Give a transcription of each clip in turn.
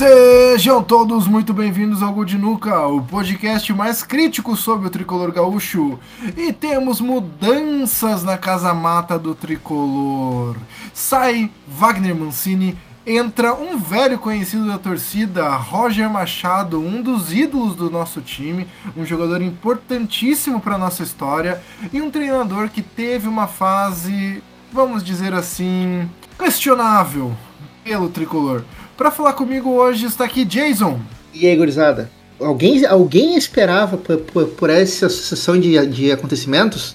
Sejam todos muito bem-vindos ao Gudinuca, o podcast mais crítico sobre o tricolor gaúcho. E temos mudanças na casa mata do tricolor. Sai Wagner Mancini, entra um velho conhecido da torcida, Roger Machado, um dos ídolos do nosso time, um jogador importantíssimo para nossa história e um treinador que teve uma fase, vamos dizer assim, questionável pelo tricolor. Para falar comigo hoje está aqui Jason. E aí, gurizada? Alguém, alguém esperava por, por, por essa sucessão de, de acontecimentos?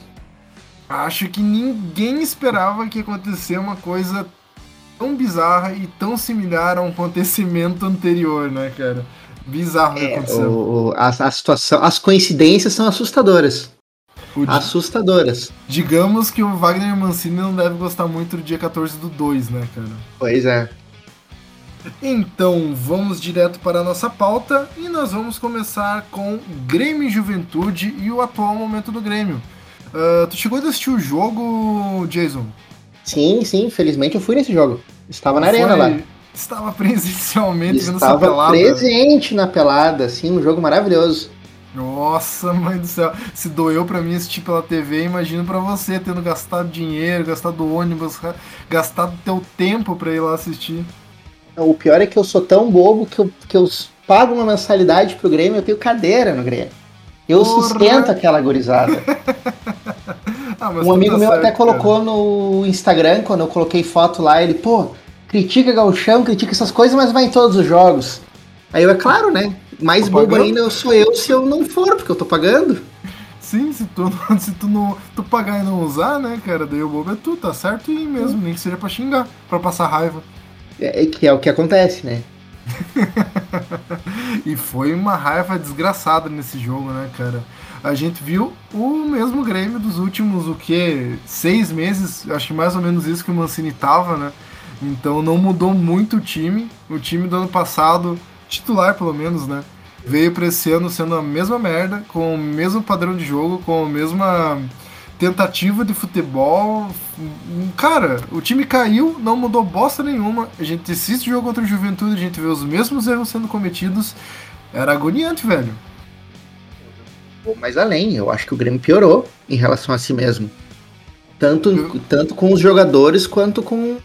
Acho que ninguém esperava que acontecesse uma coisa tão bizarra e tão similar a um acontecimento anterior, né, cara? Bizarro que É, aconteceu. o, a, a situação, as coincidências são assustadoras. O Assustadoras. Digamos que o Wagner Mancini não deve gostar muito do dia 14 do 2, né, cara? Pois é. Então, vamos direto para a nossa pauta e nós vamos começar com Grêmio e Juventude e o atual momento do Grêmio. Ah, tu chegou a assistir o jogo, Jason? Sim, sim, felizmente eu fui nesse jogo. Estava na Foi- arena lá. Estava presencialmente vendo essa Estava pelada. presente na pelada, sim, um jogo maravilhoso. Nossa, mãe do céu. Se doeu pra mim assistir pela TV, imagino pra você tendo gastado dinheiro, gastado ônibus, ga- gastado teu tempo pra ir lá assistir. O pior é que eu sou tão bobo que eu, que eu pago uma mensalidade pro Grêmio, eu tenho cadeira no Grêmio. Eu Porra. sustento aquela gurizada. Ah, Um tu amigo tá meu até cara. colocou no Instagram, quando eu coloquei foto lá, ele, pô, critica Gauchão, critica essas coisas, mas vai em todos os jogos. Aí eu, é claro, né? Mais Tô bobo pagando. ainda eu sou eu se eu não for, porque eu tô pagando. Sim, se tu, não- se tu, não, tu pagar e não usar, né, cara, daí o bobo é tu, tá certo e mesmo, nem que seja pra xingar, pra passar raiva. É, é que é o que acontece, né? E foi uma raiva desgraçada nesse jogo, né, cara? A gente viu o mesmo Grêmio dos últimos, o quê? Seis meses, acho que mais ou menos isso que o Mancini tava, né? Então não mudou muito o time. O time do ano passado, titular pelo menos, né? Veio pra esse ano sendo a mesma merda, com o mesmo padrão de jogo, com a mesma tentativa de futebol. Cara, o time caiu, não mudou bosta nenhuma. A gente assiste o jogo contra o Juventude, a gente vê os mesmos erros sendo cometidos. Era agoniante, velho. Vou mais além, eu acho que o Grêmio piorou em relação a si mesmo. Tanto, Eu- tanto com os jogadores quanto com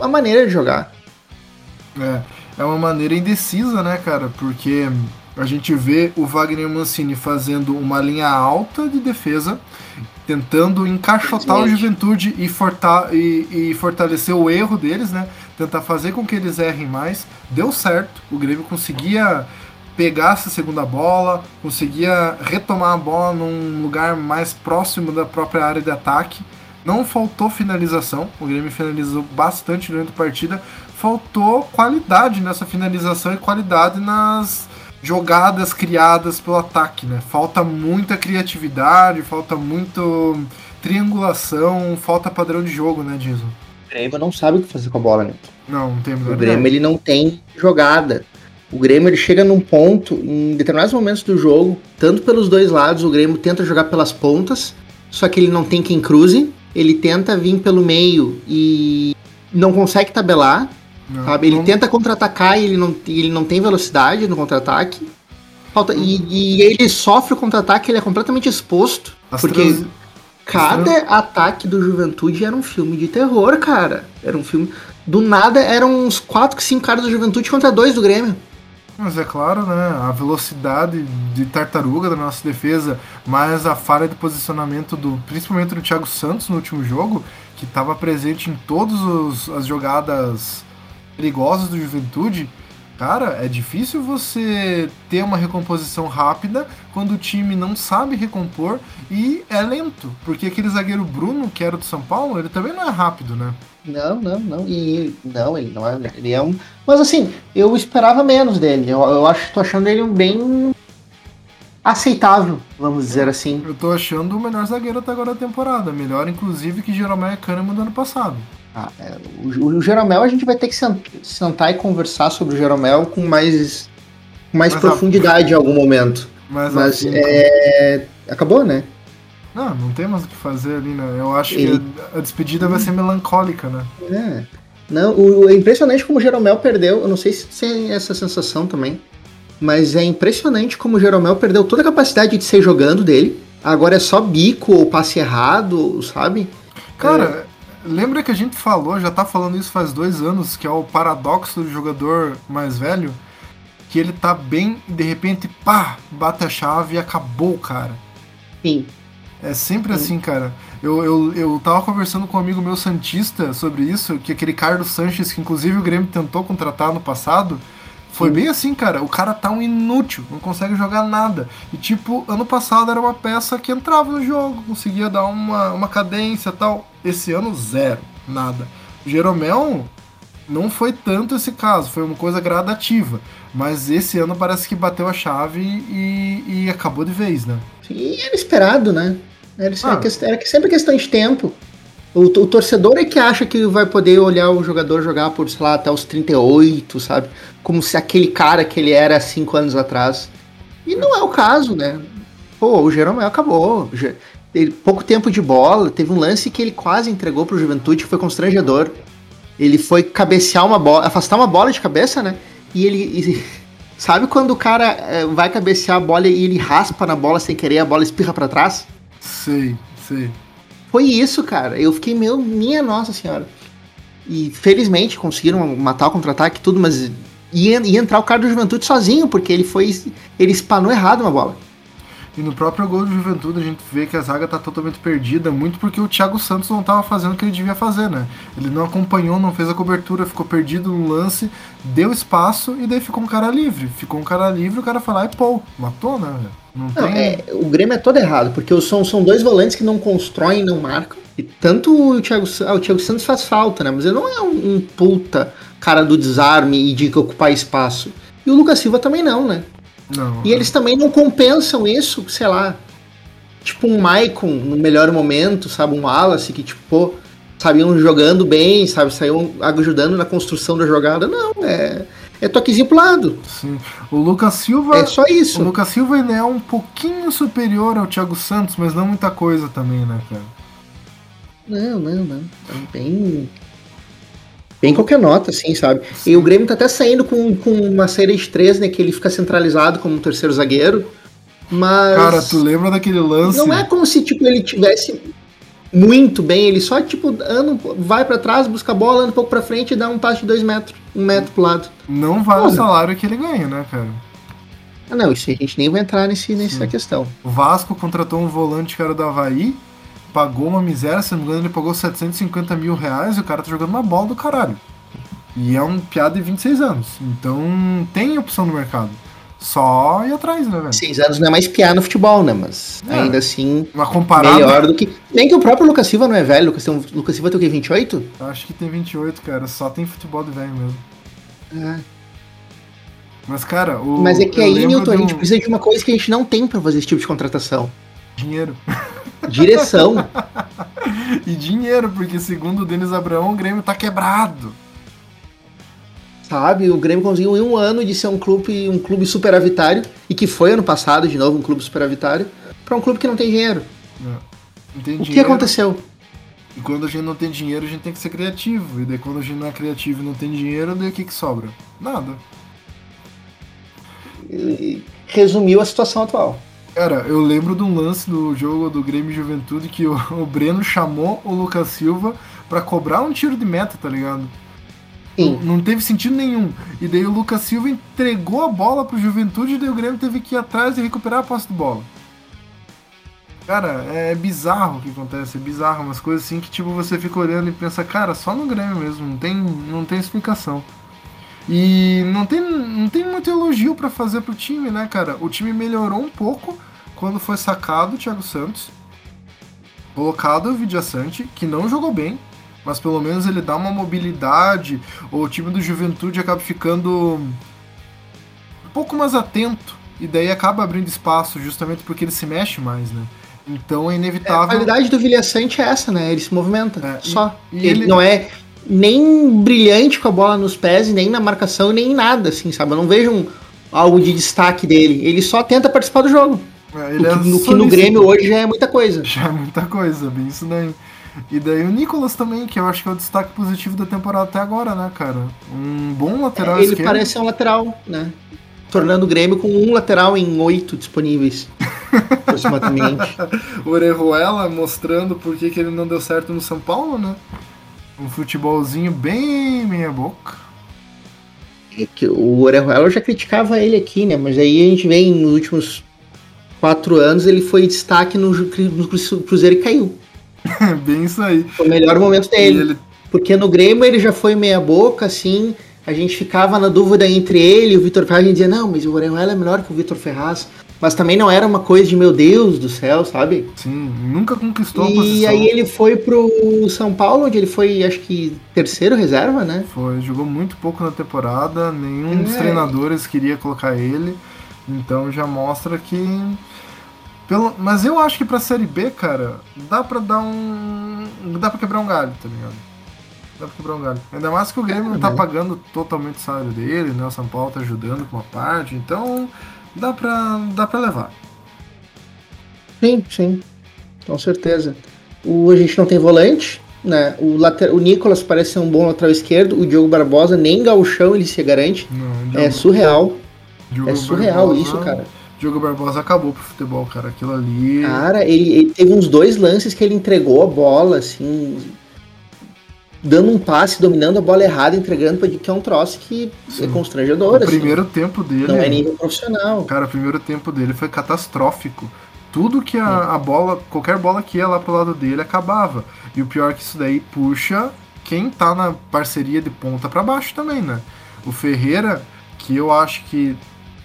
a maneira de jogar. É, é uma maneira indecisa, né, cara? Porque a gente vê o Wagner Mancini fazendo uma linha alta de defesa, tentando encaixotar o. Juventude e, forta e, e fortalecer o erro deles, né? Tentar fazer com que eles errem mais. Deu certo, o Grêmio conseguia pegar essa segunda bola, conseguia retomar a bola num lugar mais próximo da própria área de ataque. Não faltou finalização, o Grêmio finalizou bastante durante a partida. Faltou qualidade nessa finalização e qualidade nas jogadas criadas pelo ataque, né? Falta muita criatividade, falta muito triangulação, falta padrão de jogo, né, Jason? O Grêmio não sabe o que fazer com a bola, né? Não, não tem O Grêmio ele não tem jogada. O Grêmio ele chega num ponto, em determinados momentos do jogo, tanto pelos dois lados, o Grêmio tenta jogar pelas pontas, só que ele não tem quem cruze, ele tenta vir pelo meio e não consegue tabelar, Não, sabe? Ele não- tenta contra-atacar e ele não, ele não tem velocidade no contra-ataque. Falta, e, e ele sofre o contra-ataque, ele é completamente exposto, as porque transi- cada ataque do Juventude era um filme de terror, cara. Era um filme. Do nada eram uns 4, 5 caras do Juventude contra dois do Grêmio. Mas é claro, né? A velocidade de tartaruga da nossa defesa, mais a falha de posicionamento do, principalmente do Thiago Santos no último jogo, que estava presente em todas as jogadas perigosas do Juventude. Cara, é difícil você ter uma recomposição rápida quando o time não sabe recompor e é lento. Porque aquele zagueiro Bruno, que era do São Paulo, ele também não é rápido, né? Não, não, não. E não, ele não é. Ele é um. Mas assim, eu esperava menos dele. Eu, eu acho, tô achando ele um bem aceitável, vamos dizer assim. Eu tô achando o melhor zagueiro até agora da temporada. Melhor, inclusive, que Jeromel Kahneman do ano passado. Ah, é, o, o Jeromel a gente vai ter que sent- sentar e conversar sobre o Jeromel com mais, com mais Mas, profundidade em algum momento. Mas, Mas assim, é. Acabou, né? Não, não tem mais o que fazer ali, né? Eu acho Ele- que a, a despedida vai ser melancólica, né? É. Não, o, é impressionante como o Jeromel perdeu. Eu não sei se tem essa sensação também. Mas é impressionante como o Jeromel perdeu toda a capacidade de ser jogando dele. Agora é só bico ou passe errado, sabe? Cara, é... lembra que a gente falou, já tá falando isso faz dois anos, que é o paradoxo do jogador mais velho? Que ele tá bem e de repente, pá, bate a chave e acabou, cara. Sim. É sempre Sim. assim, cara. Eu, eu, eu tava conversando com um amigo meu Santista sobre isso, que aquele Carlos Sanches, que inclusive o Grêmio tentou contratar no passado, foi Sim. bem assim, cara. O cara tá um inútil, não consegue jogar nada. E tipo, ano passado era uma peça que entrava no jogo, conseguia dar uma, uma cadência e tal. Esse ano, zero, nada. Jeromel não foi tanto esse caso, foi uma coisa gradativa. Mas esse ano parece que bateu a chave e, e acabou de vez, né? E era esperado, né? Era, ah. era sempre questão de tempo. O, o, torcedor é que acha que vai poder olhar o jogador jogar por, sei lá, até os 38, sabe? Como se aquele cara que ele era cinco anos atrás. E não é o caso, né? Pô, o Jeromel acabou. Ele, pouco tempo de bola, teve um lance que ele quase entregou pro Juventude, que foi constrangedor. Ele foi cabecear uma bola, afastar uma bola de cabeça, né? E ele. E, sabe quando o cara é, vai cabecear a bola e ele raspa na bola sem querer, a bola espirra para trás? Sei, sei. Foi isso, cara. Eu fiquei, meu, minha nossa senhora. E felizmente conseguiram matar o contra-ataque e tudo, mas ia, ia entrar o cara do Juventude sozinho, porque ele foi. Ele espanou errado uma bola. E no próprio gol do Juventude a gente vê que a zaga tá totalmente perdida, muito porque o Thiago Santos não tava fazendo o que ele devia fazer, né? Ele não acompanhou, não fez a cobertura, ficou perdido no lance, deu espaço e daí ficou um cara livre. Ficou um cara livre, o cara foi lá e pô, matou, né? Não, não tem... é, o Grêmio é todo errado, porque são, são dois volantes que não constroem, não marcam. E tanto o Thiago, ah, o Thiago Santos faz falta, né? Mas ele não é um, um puta cara do desarme e de ocupar espaço. E o Lucas Silva também não, né? Não, e eles também não compensam isso, sei lá. Tipo um Maicon no melhor momento, sabe? Um Wallace que, tipo, pô, sabiam jogando bem, sabe? Saíam ajudando na construção da jogada. Não, é, é toquezinho pro lado. Sim. O Lucas Silva. É só isso. O Lucas Silva ainda é um pouquinho superior ao Thiago Santos, mas não muita coisa também, né, cara? Não, não, não. É bem bem qualquer nota, assim, sabe? E o Grêmio tá até saindo com, com uma série de três, né? Que ele fica centralizado como um terceiro zagueiro. Mas. Cara, tu lembra daquele lance? Não é como se, tipo, ele tivesse muito bem, ele só, tipo, anda, vai para trás, busca a bola, anda um pouco pra frente e dá um passe de dois metros, um metro pro lado. Não vale o salário que ele ganha, né, cara? Ah, não, isso a gente nem vai entrar nesse, nessa questão. O Vasco contratou um volante que era do Havaí, pagou uma miséria, se não me engano, ele pagou 750 mil reais e o cara tá jogando uma bola do caralho. E é um piada de 26 anos. Então tem opção no mercado. Só ir atrás, né, velho? Seis anos não é mais piada no futebol, né? Mas é, ainda assim, uma comparada... melhor do que. Nem que o próprio Lucas Silva não é velho. Lucas, tem, Lucas Silva tem o quê? 28? Acho que tem 28, cara. Só tem futebol de velho mesmo. É. Mas, cara, o. Mas é que aí, Newton, a gente precisa de uma coisa que a gente não tem pra fazer esse tipo de contratação. Dinheiro. Direção. e dinheiro, porque segundo o Denis Abraão, o Grêmio tá quebrado. Sabe, o Grêmio conseguiu em um ano de ser um clube, um clube superavitário, e que foi ano passado de novo um clube superavitário, para um clube que não tem dinheiro. Não. Não tem o dinheiro. que aconteceu? E quando a gente não tem dinheiro, a gente tem que ser criativo. E daí quando a gente não é criativo e não tem dinheiro, daí o que, que sobra? Nada. E resumiu a situação atual. Cara, eu lembro de um lance do jogo do Grêmio Juventude que o, o Breno chamou o Lucas Silva para cobrar um tiro de meta, tá ligado? Sim. Não, não teve sentido nenhum. E daí o Lucas Silva entregou a bola pro Juventude e daí o Grêmio teve que ir atrás e recuperar a posse de bola. Cara, é bizarro o que acontece, é bizarro, umas coisas assim que tipo você fica olhando e pensa, cara, só no Grêmio mesmo, não tem, não tem explicação. E não tem, não tem muito elogio para fazer pro time, né, cara? O time melhorou um pouco quando foi sacado o Thiago Santos, colocado o Vidiaçante, que não jogou bem, mas pelo menos ele dá uma mobilidade, o time do Juventude acaba ficando um pouco mais atento, e daí acaba abrindo espaço justamente porque ele se mexe mais, né? Então é inevitável. É, a qualidade do Vilhaçante é essa, né? Ele se movimenta. É, só. E, e ele, ele, não é nem brilhante com a bola nos pés, nem na marcação, nem em nada, assim, sabe? Eu não vejo um, algo de destaque dele. Ele só tenta participar do jogo. É, o que, é no, que no Grêmio hoje já é muita coisa. Já é muita coisa, bem isso daí. E daí o Nicolas também, que eu acho que é o destaque positivo da temporada até agora, né, cara? Um bom lateral é, Ele esquerdo. parece um lateral, né? Tornando o Grêmio com um lateral em oito disponíveis. aproximadamente. o Orejuela mostrando por que ele não deu certo no São Paulo, né? Um futebolzinho bem meia boca. É que o Orejuela eu já criticava ele aqui, né? Mas aí a gente vê nos últimos quatro anos ele foi destaque no, no Cruzeiro e caiu. bem isso aí. Foi o melhor momento dele. Ele... Porque no Grêmio ele já foi meia boca, assim. A gente ficava na dúvida entre ele e o Vitor Ferraz. A gente dizia, não, mas o Orejuela é melhor que o Vitor Ferraz. Mas também não era uma coisa de meu Deus do céu, sabe? Sim, nunca conquistou e a posição. E aí ele foi pro São Paulo, onde ele foi, acho que, terceiro reserva, né? Foi, jogou muito pouco na temporada, nenhum é. dos treinadores queria colocar ele. Então já mostra que. Pelo... Mas eu acho que pra Série B, cara, dá pra dar um. dá pra quebrar um galho, tá ligado? Dá pra quebrar um galho. Ainda mais que o Grêmio não tá pagando totalmente o salário dele, né? O São Paulo tá ajudando com uma parte, então dá pra, dá pra levar. Sim, sim. Com certeza. O, a gente não tem volante, né? O, later, o Nicolas parece ser um bom lateral esquerdo. O Diogo Barbosa, nem gauchão ele se garante. Não, Diogo, é surreal. Diogo é surreal Barbosa, isso, cara. Diogo Barbosa acabou pro futebol, cara. Aquilo ali. Cara, ele, ele teve uns dois lances que ele entregou a bola, assim, dando um passe, dominando a bola errada, entregando para que é um troço que Sim. é constrangedor. O assim. primeiro tempo dele. Não é nível profissional. Cara, o primeiro tempo dele foi catastrófico. Tudo que a, a bola, qualquer bola que ia lá pro lado dele acabava. E o pior é que isso daí puxa quem tá na parceria de ponta para baixo também, né? O Ferreira, que eu acho que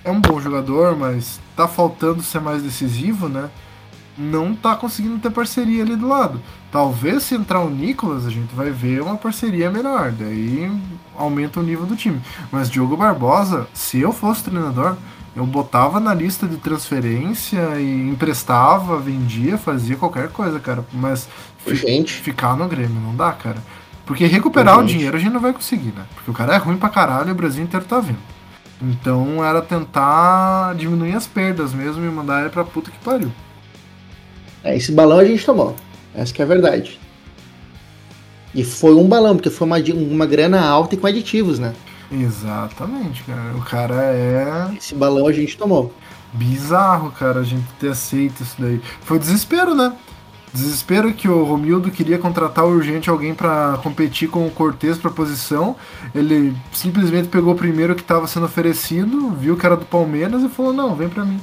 é um bom jogador, mas tá faltando ser mais decisivo, né? Não tá conseguindo ter parceria ali do lado. Talvez se entrar o Nicolas, a gente vai ver uma parceria melhor, daí aumenta o nível do time. Mas Diogo Barbosa, se eu fosse treinador, eu botava na lista de transferência e emprestava, vendia, fazia qualquer coisa, cara. Mas gente. ficar no Grêmio não dá, cara. Porque recuperar o dinheiro a gente não vai conseguir, né? Porque o cara é ruim pra caralho e o Brasil inteiro tá vendo. Então era tentar diminuir as perdas mesmo e mandar ele pra puta que pariu. É, esse balão a gente tomou. Essa que é a verdade. E foi um balão, porque foi uma, uma grana alta e com aditivos, né? Exatamente, cara. O cara é. Esse balão a gente tomou. Bizarro, cara, a gente ter aceito isso daí. Foi desespero, né? Desespero que o Romildo queria contratar urgente alguém para competir com o Cortez para posição. Ele simplesmente pegou o primeiro que estava sendo oferecido, viu que era do Palmeiras e falou: "Não, vem para mim".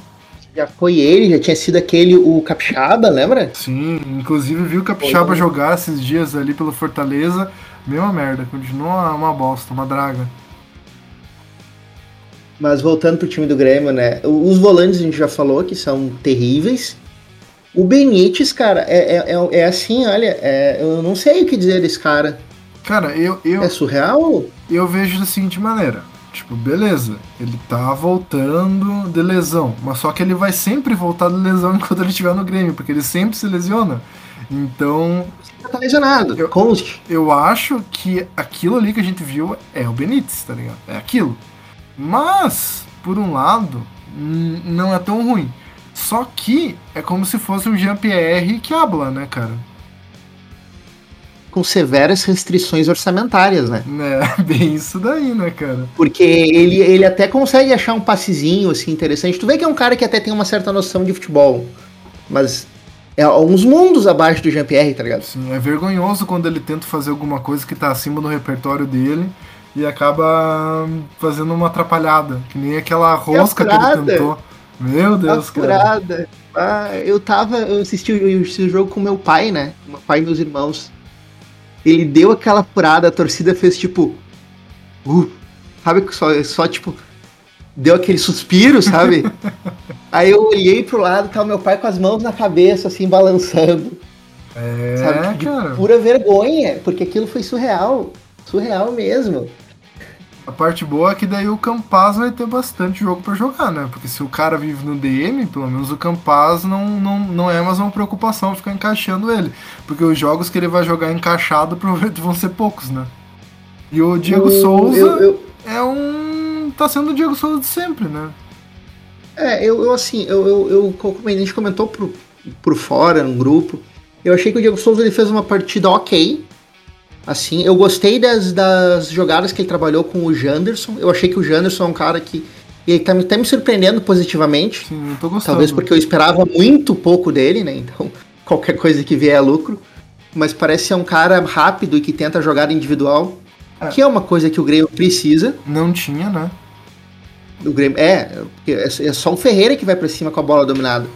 Já foi ele, já tinha sido aquele, o Capixaba, lembra? Sim, inclusive viu o Capixaba foi. jogar esses dias ali pelo Fortaleza. Mesma merda, continua uma bosta, uma draga. Mas voltando pro time do Grêmio, né? Os volantes a gente já falou que são terríveis. O Benítez, cara, é, é, é, é assim, olha, é, eu não sei o que dizer desse cara. Cara, eu, eu. É surreal? Eu vejo da seguinte maneira. Tipo, beleza, ele tá voltando de lesão, mas só que ele vai sempre voltar de lesão enquanto ele estiver no Grêmio, porque ele sempre se lesiona. Então. Você tá lesionado, eu, conste. Eu acho que aquilo ali que a gente viu é o Benítez, tá ligado? É aquilo. Mas, por um lado, não é tão ruim. Só que é como se fosse um Jean-Pierre que habla, né, cara? Com severas restrições orçamentárias, né? É, bem isso daí, né, cara? Porque ele, ele até consegue achar um passezinho, assim, interessante. Tu vê que é um cara que até tem uma certa noção de futebol, mas é uns mundos abaixo do Jean-Pierre, tá ligado? Sim, é vergonhoso quando ele tenta fazer alguma coisa que tá acima do repertório dele e acaba fazendo uma atrapalhada, que nem aquela rosca que, que ele tentou. Meu Deus, cara. Ah, eu tava, eu assisti, eu assisti o jogo com meu pai, né? Meu pai e meus irmãos ele deu aquela furada, a torcida fez tipo. Uh, sabe? Só, só tipo. Deu aquele suspiro, sabe? Aí eu olhei pro lado, tava meu pai com as mãos na cabeça, assim, balançando. É, sabe? Cara. pura vergonha, porque aquilo foi surreal. Surreal mesmo. A parte boa é que daí o Campaz vai ter bastante jogo para jogar, né? Porque se o cara vive no DM, pelo menos o Campaz não, não, não é mais uma preocupação ficar encaixando ele. Porque os jogos que ele vai jogar encaixado provavelmente vão ser poucos, né? E o Diego o, Souza eu, eu... é um. tá sendo o Diego Souza de sempre, né? É, eu, eu assim, eu, eu, eu, a gente comentou por, por fora, no grupo, Eu achei que o Diego Souza ele fez uma partida ok. Assim, eu gostei das, das jogadas que ele trabalhou com o Janderson. Eu achei que o Janderson é um cara que ele tá, tá me surpreendendo positivamente. Sim, eu tô gostando. Talvez porque eu esperava muito pouco dele, né? Então, qualquer coisa que vier é lucro. Mas parece ser um cara rápido e que tenta jogada individual. É. Que é uma coisa que o Grêmio precisa. Não tinha, né? O Grêmio. É, é só o Ferreira que vai para cima com a bola dominada.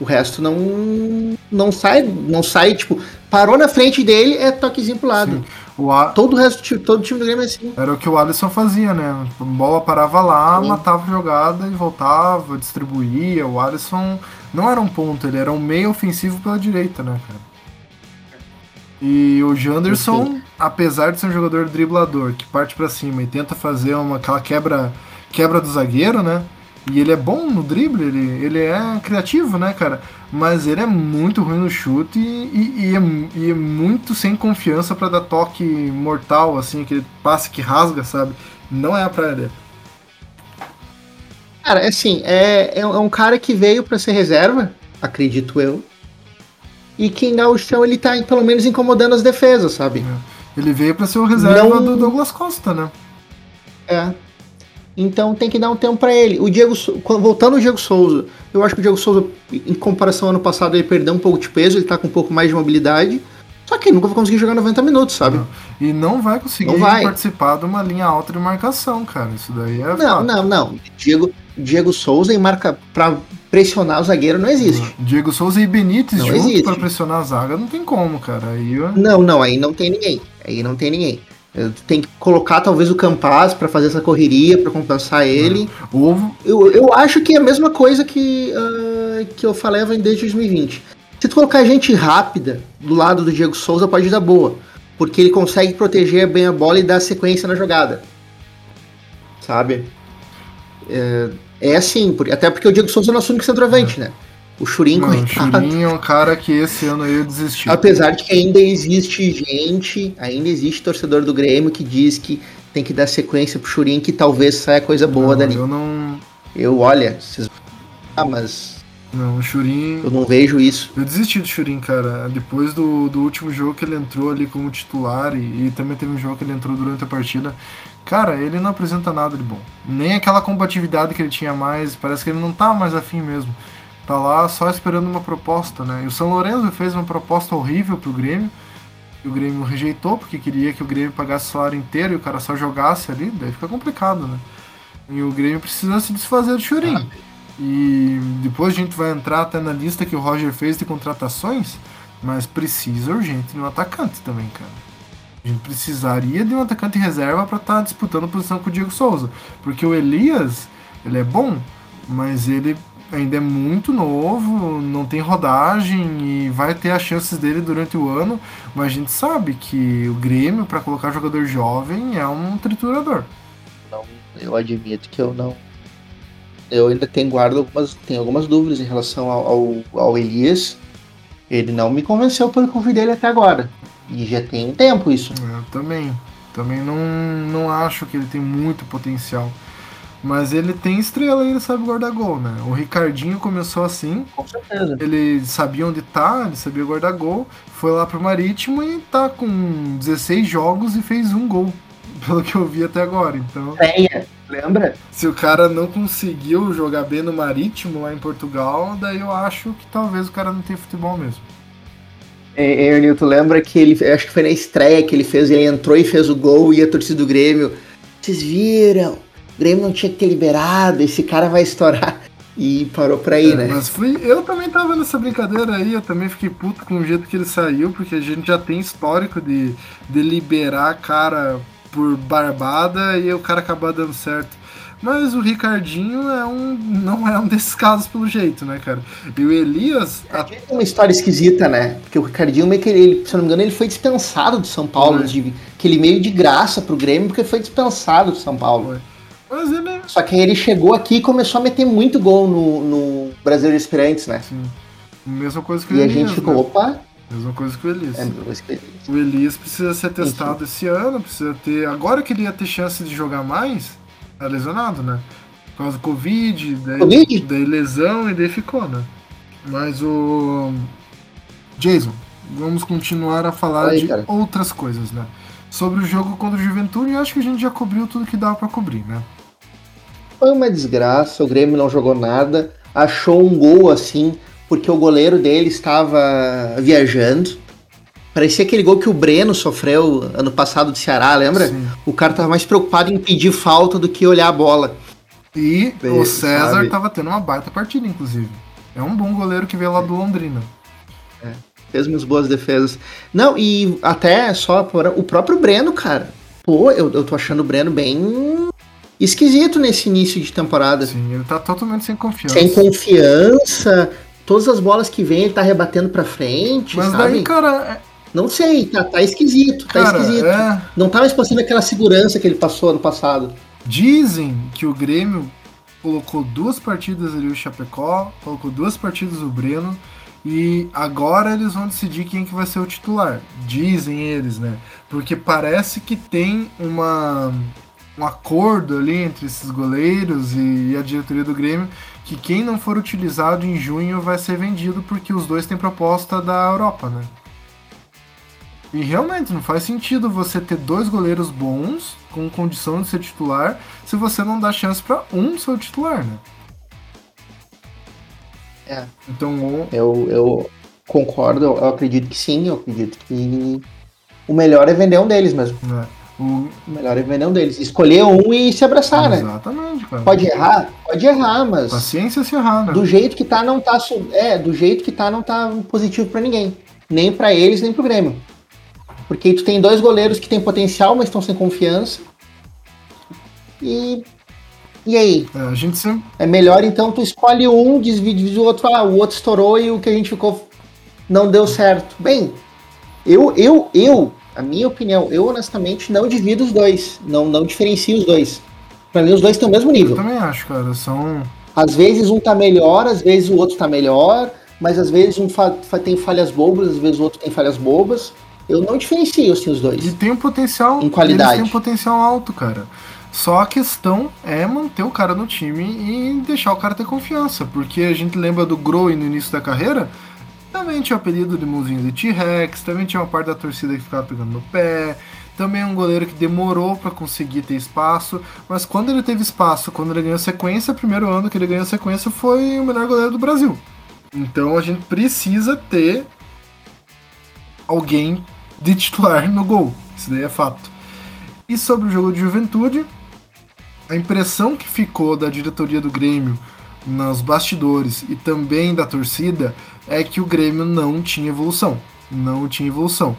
O resto não não sai, não sai, tipo, parou na frente dele, é toquezinho pro lado. A... Todo o resto, todo o time do Grêmio é assim. Era o que o Alisson fazia, né? A bola parava lá, Sim. matava a jogada e voltava, distribuía. O Alisson não era um ponto, ele era um meio ofensivo pela direita, né, cara? E o Janderson, apesar de ser um jogador driblador que parte para cima e tenta fazer uma aquela quebra quebra do zagueiro, né? E ele é bom no drible, ele, ele é criativo, né, cara? Mas ele é muito ruim no chute e, e, e, é, e é, muito sem confiança para dar toque mortal, assim, aquele passe que rasga, sabe? Não é a praia dele. Cara, é assim, é, é um cara que veio para ser reserva, acredito eu. E que na chão ele tá pelo menos incomodando as defesas, sabe? É. Ele veio para ser o reserva Não... do Douglas Costa, né? É. Então tem que dar um tempo para ele. O Diego, voltando ao Diego Souza, eu acho que o Diego Souza, em comparação ao ano passado, ele perdeu um pouco de peso, ele tá com um pouco mais de mobilidade. Só que ele nunca vai conseguir jogar 90 minutos, sabe? Não. E não vai conseguir não vai. participar de uma linha alta de marcação, cara. Isso daí é. Não, fato. não, não. Diego, Diego Souza e marca para pressionar o zagueiro não existe. Diego Souza e Benítez não junto para pressionar a zaga não tem como, cara. Aí eu... Não, não, aí não tem ninguém. Aí não tem ninguém. Tem que colocar talvez o Campaz para fazer essa correria, para compensar ele. Ovo. Eu, eu acho que é a mesma coisa que, uh, que eu falei desde 2020. Se tu colocar gente rápida do lado do Diego Souza, pode dar boa. Porque ele consegue proteger bem a bola e dar sequência na jogada. Sabe? É, é assim, até porque o Diego Souza é nosso único centroavante, é. né? O Churin, Não, O Churin é um cara que esse ano aí desistiu. Apesar de que ainda existe gente, ainda existe torcedor do Grêmio que diz que tem que dar sequência pro Churin que talvez saia coisa boa não, dali. Eu não. Eu, olha, vocês... Ah, mas. Não, o Churin. Eu não vejo isso. Eu desisti do Churin, cara. Depois do, do último jogo que ele entrou ali como titular e, e também teve um jogo que ele entrou durante a partida. Cara, ele não apresenta nada de bom. Nem aquela combatividade que ele tinha mais. Parece que ele não tá mais afim mesmo tá lá só esperando uma proposta, né? E o São Lourenço fez uma proposta horrível pro Grêmio. E o Grêmio rejeitou porque queria que o Grêmio pagasse o salário inteiro e o cara só jogasse ali, daí fica complicado, né? E o Grêmio precisa se desfazer do Churin. Ah. E depois a gente vai entrar até na lista que o Roger fez de contratações, mas precisa urgente de um atacante também, cara. A gente precisaria de um atacante reserva para estar tá disputando posição com o Diego Souza. Porque o Elias, ele é bom, mas ele ainda é muito novo, não tem rodagem e vai ter as chances dele durante o ano, mas a gente sabe que o Grêmio, para colocar jogador jovem, é um triturador. Não, eu admito que eu não. Eu ainda tenho guardo algumas, tenho algumas dúvidas em relação ao, ao, ao Elias. Ele não me convenceu pelo que eu vi dele até agora. E já tem tempo isso. Eu também. Também não, não acho que ele tem muito potencial. Mas ele tem estrela e ele sabe guardar gol, né? O Ricardinho começou assim. Com certeza. Ele sabia onde tá, ele sabia guardar gol. Foi lá pro Marítimo e tá com 16 jogos e fez um gol. Pelo que eu vi até agora. Então. Tenha, lembra? Se o cara não conseguiu jogar bem no Marítimo lá em Portugal, daí eu acho que talvez o cara não tenha futebol mesmo. Ernil, tu lembra que ele, acho que foi na estreia que ele fez, ele entrou e fez o gol e a torcida do Grêmio. Vocês viram? O Grêmio não tinha que ter liberado, esse cara vai estourar. E parou pra aí, é, né? Mas fui, eu também tava nessa brincadeira aí, eu também fiquei puto com o jeito que ele saiu, porque a gente já tem histórico de, de liberar cara por barbada e o cara acabar dando certo. Mas o Ricardinho é um, não é um desses casos pelo jeito, né, cara? E o Elias. A... Tem uma história esquisita, né? Porque o Ricardinho, meio que ele, se eu não me engano, ele foi dispensado do São Paulo, é. de, aquele meio de graça pro Grêmio, porque foi dispensado do São Paulo. Foi. Mas ele... Só que ele chegou aqui e começou a meter muito gol no, no Brasil de Aspirantes, né? Sim. Mesma coisa que o Elias. E a gente ficou, né? opa. Mesma coisa que o Elias. É, mesma coisa que o Elias. O Elias precisa ser testado Enfim. esse ano, precisa ter. Agora que ele ia ter chance de jogar mais, tá lesionado, né? Por causa do Covid, daí, COVID? daí lesão e daí ficou, né? Mas o. Jason, vamos continuar a falar Aí, de cara. outras coisas, né? Sobre o jogo contra o Juventude, eu acho que a gente já cobriu tudo que dava pra cobrir, né? Foi uma desgraça, o Grêmio não jogou nada, achou um gol assim, porque o goleiro dele estava viajando. Parecia aquele gol que o Breno sofreu ano passado do Ceará, lembra? Sim. O cara tava mais preocupado em pedir falta do que olhar a bola. E Bem, o César sabe? tava tendo uma baita partida, inclusive. É um bom goleiro que veio lá do Londrina. Fez umas boas defesas. Não, e até só o próprio Breno, cara. Pô, eu, eu tô achando o Breno bem esquisito nesse início de temporada. Sim, ele tá totalmente sem confiança. Sem confiança. Todas as bolas que vem, ele tá rebatendo pra frente, Mas sabe? daí, cara, Não sei, tá, tá esquisito, é, tá cara, esquisito. é, Não tá mais passando aquela segurança que ele passou ano passado. dizem que o Grêmio colocou duas partidas ali o Chapecó, colocou duas partidas o Breno, e agora eles vão decidir quem que vai ser o titular. Dizem eles, né? Porque parece que tem uma um acordo ali entre esses goleiros e a diretoria do Grêmio que quem não for utilizado em junho vai ser vendido porque os dois têm proposta da Europa, né? E realmente não faz sentido você ter dois goleiros bons com condição de ser titular se você não dá chance pra um ser titular, né? É. Então, o- Eu, eu concordo, eu, acredito que sim, eu acredito que o melhor é vender um deles mesmo. né, o melhor é vender um deles. Escolher um e se abraçar, né? exatamente, cara. Pode errar? Pode errar, mas Paciência se errar, né? do jeito que tá, não tá. É, do jeito que tá, não tá positivo pra ninguém. Nem pra eles, nem pro Grêmio. Porque tu tem dois goleiros que têm potencial, mas estão sem confiança. E. E aí? É, a gente sempre. É melhor então tu escolhe um, divide o outro, ah, o outro estourou e o que a gente ficou não deu certo. Bem, eu, eu, eu, a minha opinião, eu honestamente não divido os dois, não, não diferencio os dois. Pra mim os dois têm o mesmo Eu nível. também acho, cara. São. Às vezes um tá melhor, às vezes o outro tá melhor, mas às vezes um fa- tem falhas bobas, às vezes o outro tem falhas bobas. Eu não diferencio assim os E dois. tem um potencial. Em qualidade. Eles têm um potencial alto, cara. Só a questão é manter o cara no time e deixar o cara ter confiança. Porque a gente lembra do Groy no início da carreira. Também tinha o apelido de Muzinho de T-Rex, também tinha uma parte da torcida que ficava pegando no pé. Também um goleiro que demorou pra conseguir ter espaço, mas quando ele teve espaço, quando ele ganhou sequência, primeiro ano que ele ganhou sequência foi o melhor goleiro do Brasil. Então a gente precisa ter alguém de titular no gol. Isso daí é fato. E sobre o jogo de juventude, a impressão que ficou da diretoria do Grêmio nos bastidores e também da torcida é que o Grêmio não tinha evolução. Não tinha evolução.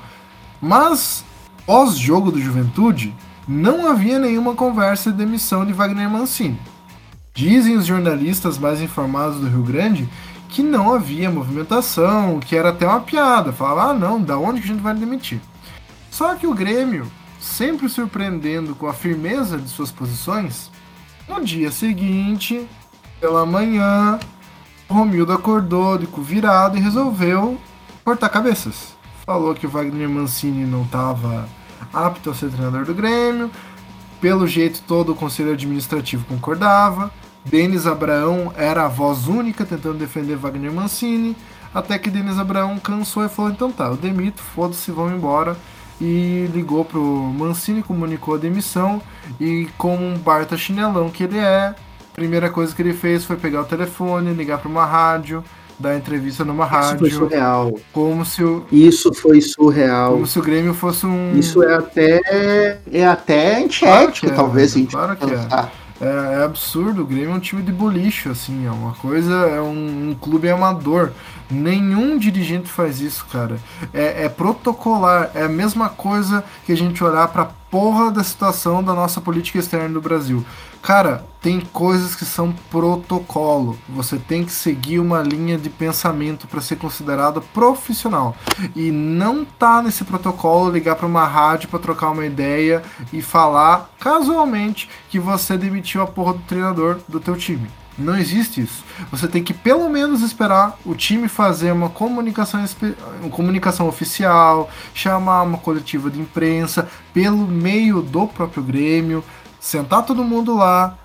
Mas, pós-jogo do Juventude, não havia nenhuma conversa de demissão de Wagner Mancini. Dizem os jornalistas mais informados do Rio Grande que não havia movimentação, que era até uma piada. Falava, ah não, da onde que a gente vai demitir? Só que o Grêmio, sempre surpreendendo com a firmeza de suas posições, no dia seguinte, pela manhã, Romildo acordou de cu virado e resolveu cortar cabeças. Falou que o Wagner Mancini não estava apto a ser treinador do Grêmio. Pelo jeito, todo o conselho administrativo concordava. Denis Abraão era a voz única tentando defender Wagner Mancini. Até que Denis Abraão cansou e falou: então tá, eu demito, foda-se, vão embora. E ligou pro Mancini, comunicou a demissão. E como um Barta chinelão que ele é, primeira coisa que ele fez foi pegar o telefone, ligar para uma rádio, dar entrevista numa Isso foi rádio, surreal. como se o, Isso foi surreal. como se o Grêmio fosse um. Isso é até é até Claro antiético, que é, talvez, gente claro que é. É, é absurdo, o Grêmio é um time de bolicho, assim, é uma coisa, é um, um clube amador. Nenhum dirigente faz isso, cara. É, é protocolar, é a mesma coisa que a gente olhar pra porra da situação da nossa política externa do Brasil. Cara, tem coisas que são protocolo. Você tem que seguir uma linha de pensamento para ser considerado profissional. E não tá nesse protocolo ligar para uma rádio para trocar uma ideia e falar casualmente que você demitiu a porra do treinador do teu time. Não existe isso. Você tem que pelo menos esperar o time fazer uma comunicação, uma comunicação oficial, chamar uma coletiva de imprensa pelo meio do próprio Grêmio, sentar todo mundo lá,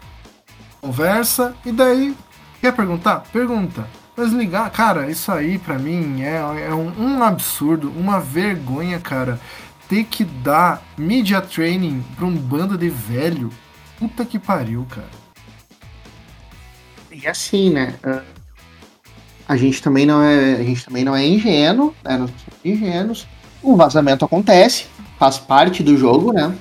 conversa e daí quer perguntar? Pergunta. Mas ligar, cara, isso aí pra mim é, é um, um absurdo, uma vergonha, cara. Ter que dar media training pra um bando de velho. Puta que pariu, cara. E assim, né? A gente também não é, a gente também não é ingênuo, né? Nós somos ingênuos. O vazamento acontece, faz parte do jogo, né?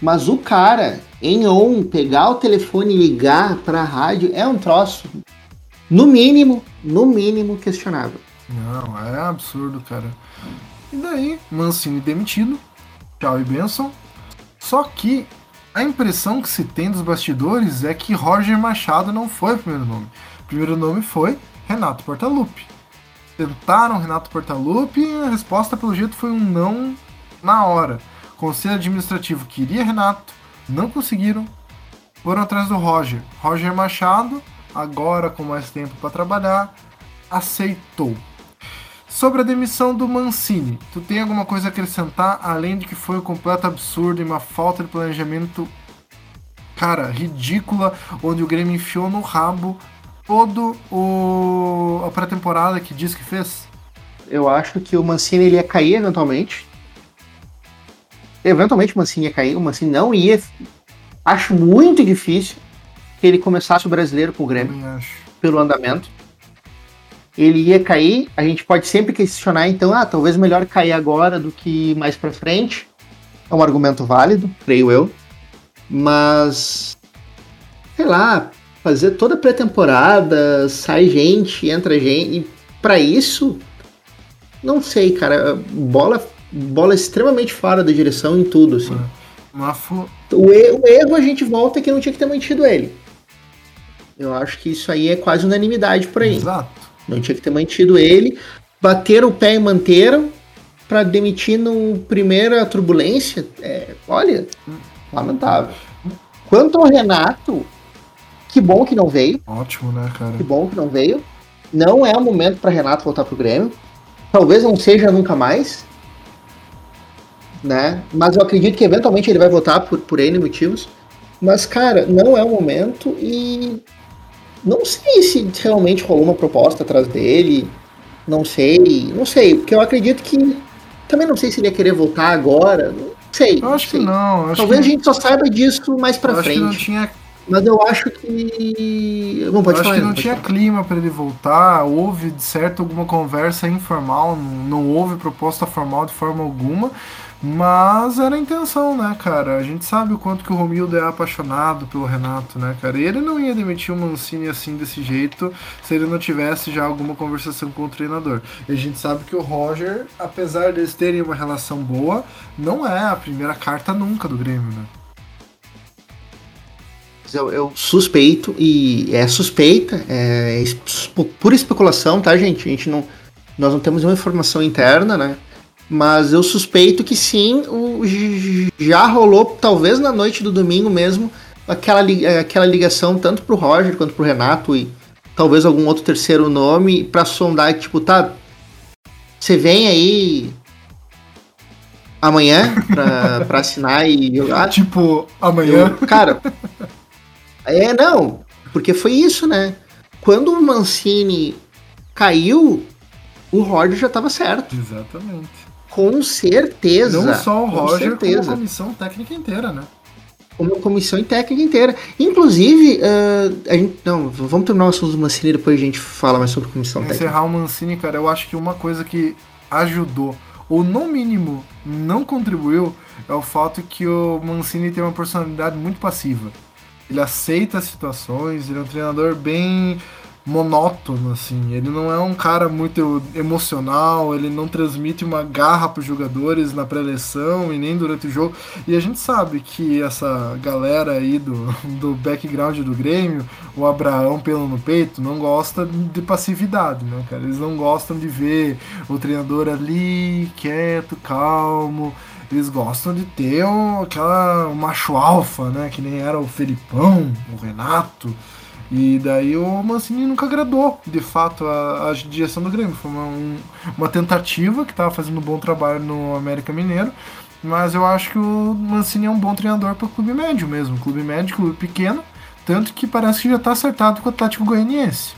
Mas o cara em on pegar o telefone e ligar para a rádio é um troço no mínimo, no mínimo questionável. Não, é absurdo, cara. E daí, Mancini demitido, tchau e benção. Só que a impressão que se tem dos bastidores é que Roger Machado não foi o primeiro nome. O primeiro nome foi Renato Portaluppi. Tentaram Renato Portaluppi e a resposta, pelo jeito, foi um não na hora. O Conselho Administrativo queria Renato, não conseguiram, foram atrás do Roger. Roger Machado agora com mais tempo para trabalhar, aceitou. Sobre a demissão do Mancini, tu tem alguma coisa a acrescentar além de que foi um completo absurdo e uma falta de planejamento, cara, ridícula, onde o Grêmio enfiou no rabo todo o a pré-temporada que diz que fez? Eu acho que o Mancini ele ia cair eventualmente. Eventualmente o Mancini ia cair, o Mancini não ia. Acho muito difícil que ele começasse o brasileiro com o Grêmio pelo andamento. Ele ia cair, a gente pode sempre questionar, então, ah, talvez melhor cair agora do que mais para frente. É um argumento válido, creio eu. Mas, sei lá, fazer toda a pré-temporada, sai gente, entra gente, e para isso, não sei, cara, bola, bola extremamente fora da direção em tudo, assim. O, erro, o erro a gente volta que não tinha que ter mantido ele. Eu acho que isso aí é quase unanimidade por aí. Exato. Não tinha que ter mantido ele. Bateram o pé e manteram para demitir no primeira turbulência. É, olha, lamentável. Quanto ao Renato, que bom que não veio. Ótimo, né, cara? Que bom que não veio. Não é o momento para Renato voltar pro Grêmio. Talvez não seja nunca mais. Né? Mas eu acredito que eventualmente ele vai voltar por, por N motivos. Mas, cara, não é o momento e não sei se realmente rolou uma proposta atrás dele. Não sei, não sei, porque eu acredito que. Também não sei se ele ia querer voltar agora. Não sei. Eu acho sei. que não. Talvez que... a gente só saiba disso mais pra eu frente. Acho não tinha... Mas eu acho que. Bom, pode eu falar, acho que não tinha falar. clima para ele voltar. Houve, de certo, alguma conversa informal. Não, não houve proposta formal de forma alguma. Mas era a intenção, né, cara? A gente sabe o quanto que o Romildo é apaixonado pelo Renato, né, cara? E ele não ia demitir o Mancini assim, desse jeito, se ele não tivesse já alguma conversação com o treinador. E a gente sabe que o Roger, apesar deles terem uma relação boa, não é a primeira carta nunca do Grêmio, né? Eu, eu suspeito, e é suspeita, é es- pura especulação, tá, gente? A gente não. Nós não temos nenhuma informação interna, né? Mas eu suspeito que sim, o, já rolou, talvez na noite do domingo mesmo, aquela, aquela ligação tanto pro Roger quanto pro Renato e talvez algum outro terceiro nome pra sondar, tipo, tá. Você vem aí amanhã pra, pra assinar e jogar? Tipo, amanhã. Eu- cara, é, não, porque foi isso, né? Quando o Mancini caiu, o Roger já tava certo. Exatamente. Com certeza. Não só o com Roger, como a certeza. comissão técnica inteira, né? Como a comissão e técnica inteira. Inclusive, ah, a gente, não, vamos terminar o assunto do Mancini e depois a gente fala mais sobre comissão técnica. Encerrar o Mancini, cara, eu acho que uma coisa que ajudou, ou no mínimo não contribuiu, é o fato que o Mancini tem uma personalidade muito passiva. Ele aceita as situações, ele é um treinador bem monótono, assim. Ele não é um cara muito emocional, ele não transmite uma garra para os jogadores na pré-eleição e nem durante o jogo. E a gente sabe que essa galera aí do, do background do Grêmio, o Abraão pelo no peito, não gosta de passividade, né, cara? Eles não gostam de ver o treinador ali, quieto, calmo. Eles gostam de ter um, aquela macho alfa, né? Que nem era o Felipão, o Renato. E daí o Mancini nunca agradou, de fato, a, a direção do Grêmio. Foi uma, um- uma tentativa que estava fazendo um bom trabalho no América Mineiro. Mas eu acho que o Mancini é um bom treinador para o clube médio mesmo. Clube médio, clube pequeno. Tanto que parece que já está acertado com o Atlético Goianiense.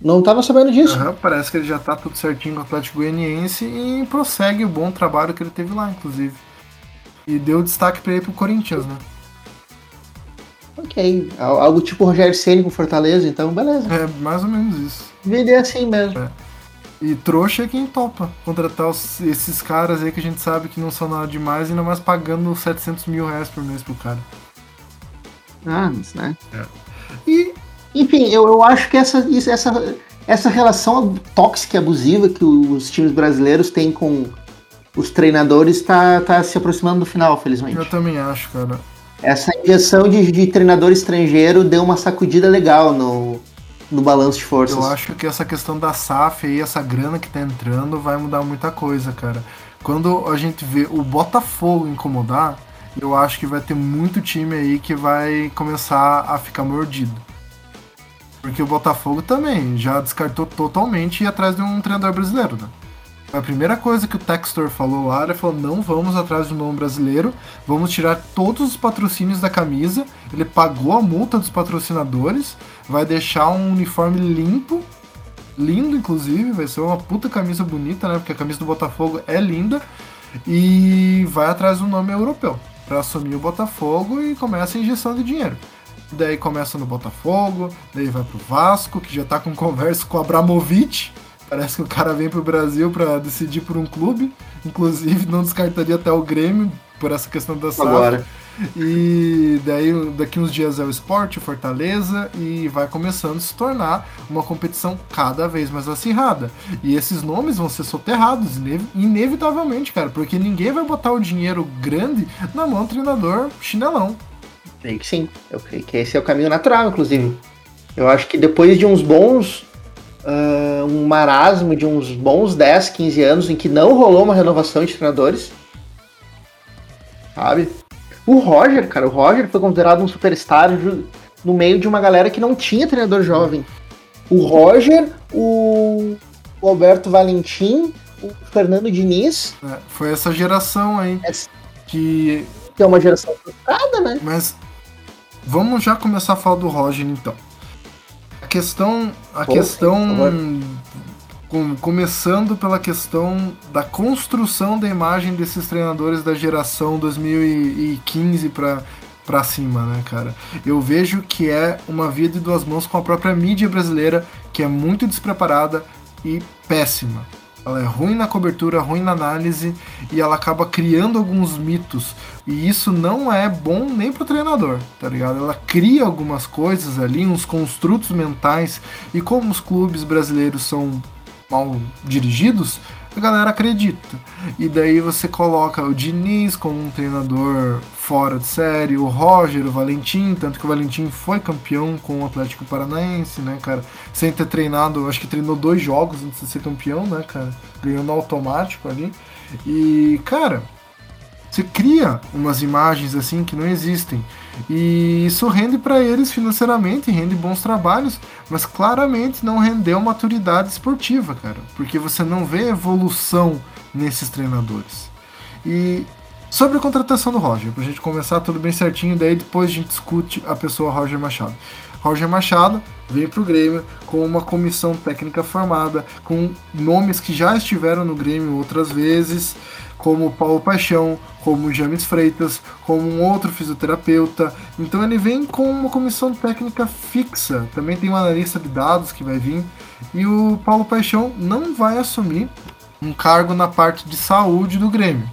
Não tava sabendo disso. Uhum, parece que ele já tá tudo certinho com o Atlético Goianiense e prossegue o bom trabalho que ele teve lá, inclusive. E deu destaque pra ele pro Corinthians, né? Ok. Algo tipo Rogério Ceni com Fortaleza, então beleza. É, mais ou menos isso. Vida é assim mesmo. É. E trouxa é quem topa contratar os, esses caras aí que a gente sabe que não são nada demais, ainda mais pagando 700 mil reais por mês pro cara. Ah, mas né? É. E, enfim, eu, eu acho que essa, essa, essa relação tóxica e abusiva que os times brasileiros têm com os treinadores tá, tá se aproximando do final, felizmente. Eu também acho, cara. Essa injeção de, de treinador estrangeiro deu uma sacudida legal no, no balanço de forças. Eu acho que essa questão da SAF aí, essa grana que tá entrando, vai mudar muita coisa, cara. Quando a gente vê o Botafogo incomodar, eu acho que vai ter muito time aí que vai começar a ficar mordido. Porque o Botafogo também já descartou totalmente ir atrás de um treinador brasileiro, né? A primeira coisa que o Textor falou lá, ele falou: não vamos atrás um nome brasileiro, vamos tirar todos os patrocínios da camisa. Ele pagou a multa dos patrocinadores, vai deixar um uniforme limpo, lindo inclusive, vai ser uma puta camisa bonita, né? Porque a camisa do Botafogo é linda, e vai atrás um nome europeu para assumir o Botafogo e começa a injeção de dinheiro. Daí começa no Botafogo, daí vai pro Vasco, que já tá com conversa com o Abramovich. Parece que o cara vem pro Brasil para decidir por um clube. Inclusive, não descartaria até o Grêmio por essa questão da SAF. Agora. E daí daqui uns dias é o esporte, Fortaleza, e vai começando a se tornar uma competição cada vez mais acirrada. E esses nomes vão ser soterrados, inevitavelmente, cara, porque ninguém vai botar o dinheiro grande na mão do treinador chinelão. Creio que sim. Eu creio que esse é o caminho natural, inclusive. Eu acho que depois de uns bons. Uh, um marasmo de uns bons 10, 15 anos em que não rolou uma renovação de treinadores. Sabe? O Roger, cara, o Roger foi considerado um superstar no meio de uma galera que não tinha treinador jovem. O Roger, o, Alberto Valentim, o Fernando Diniz. É, foi essa geração aí. Essa... Que... que é uma geração frustrada, né? Mas vamos já começar a falar do Roger então. A questão. A questão com, começando pela questão da construção da imagem desses treinadores da geração 2015 para para cima, né, cara? Eu vejo que é uma via de duas mãos com a própria mídia brasileira, que é muito despreparada e péssima. Ela é ruim na cobertura, ruim na análise e ela acaba criando alguns mitos. E isso não é bom nem pro treinador, tá ligado? Ela cria algumas coisas ali, uns construtos mentais, e como os clubes brasileiros são mal dirigidos, a galera acredita. E daí você coloca o Diniz como um treinador fora de série, o Roger, o Valentim, tanto que o Valentim foi campeão com o Atlético Paranaense, né, cara? Sem ter treinado, acho que treinou dois jogos antes de ser campeão, né, cara? Ganhou no automático ali. E, cara, você cria umas imagens assim que não existem. E isso rende para eles financeiramente, rende bons trabalhos, mas claramente não rendeu maturidade esportiva, cara, porque você não vê evolução nesses treinadores. E sobre a contratação do Roger, pra gente começar tudo bem certinho, daí depois a gente discute a pessoa Roger Machado. Roger Machado veio para o Grêmio com uma comissão técnica formada, com nomes que já estiveram no Grêmio outras vezes, como Paulo Paixão, como James Freitas, como um outro fisioterapeuta. Então ele vem com uma comissão técnica fixa. Também tem um analista de dados que vai vir. E o Paulo Paixão não vai assumir um cargo na parte de saúde do Grêmio.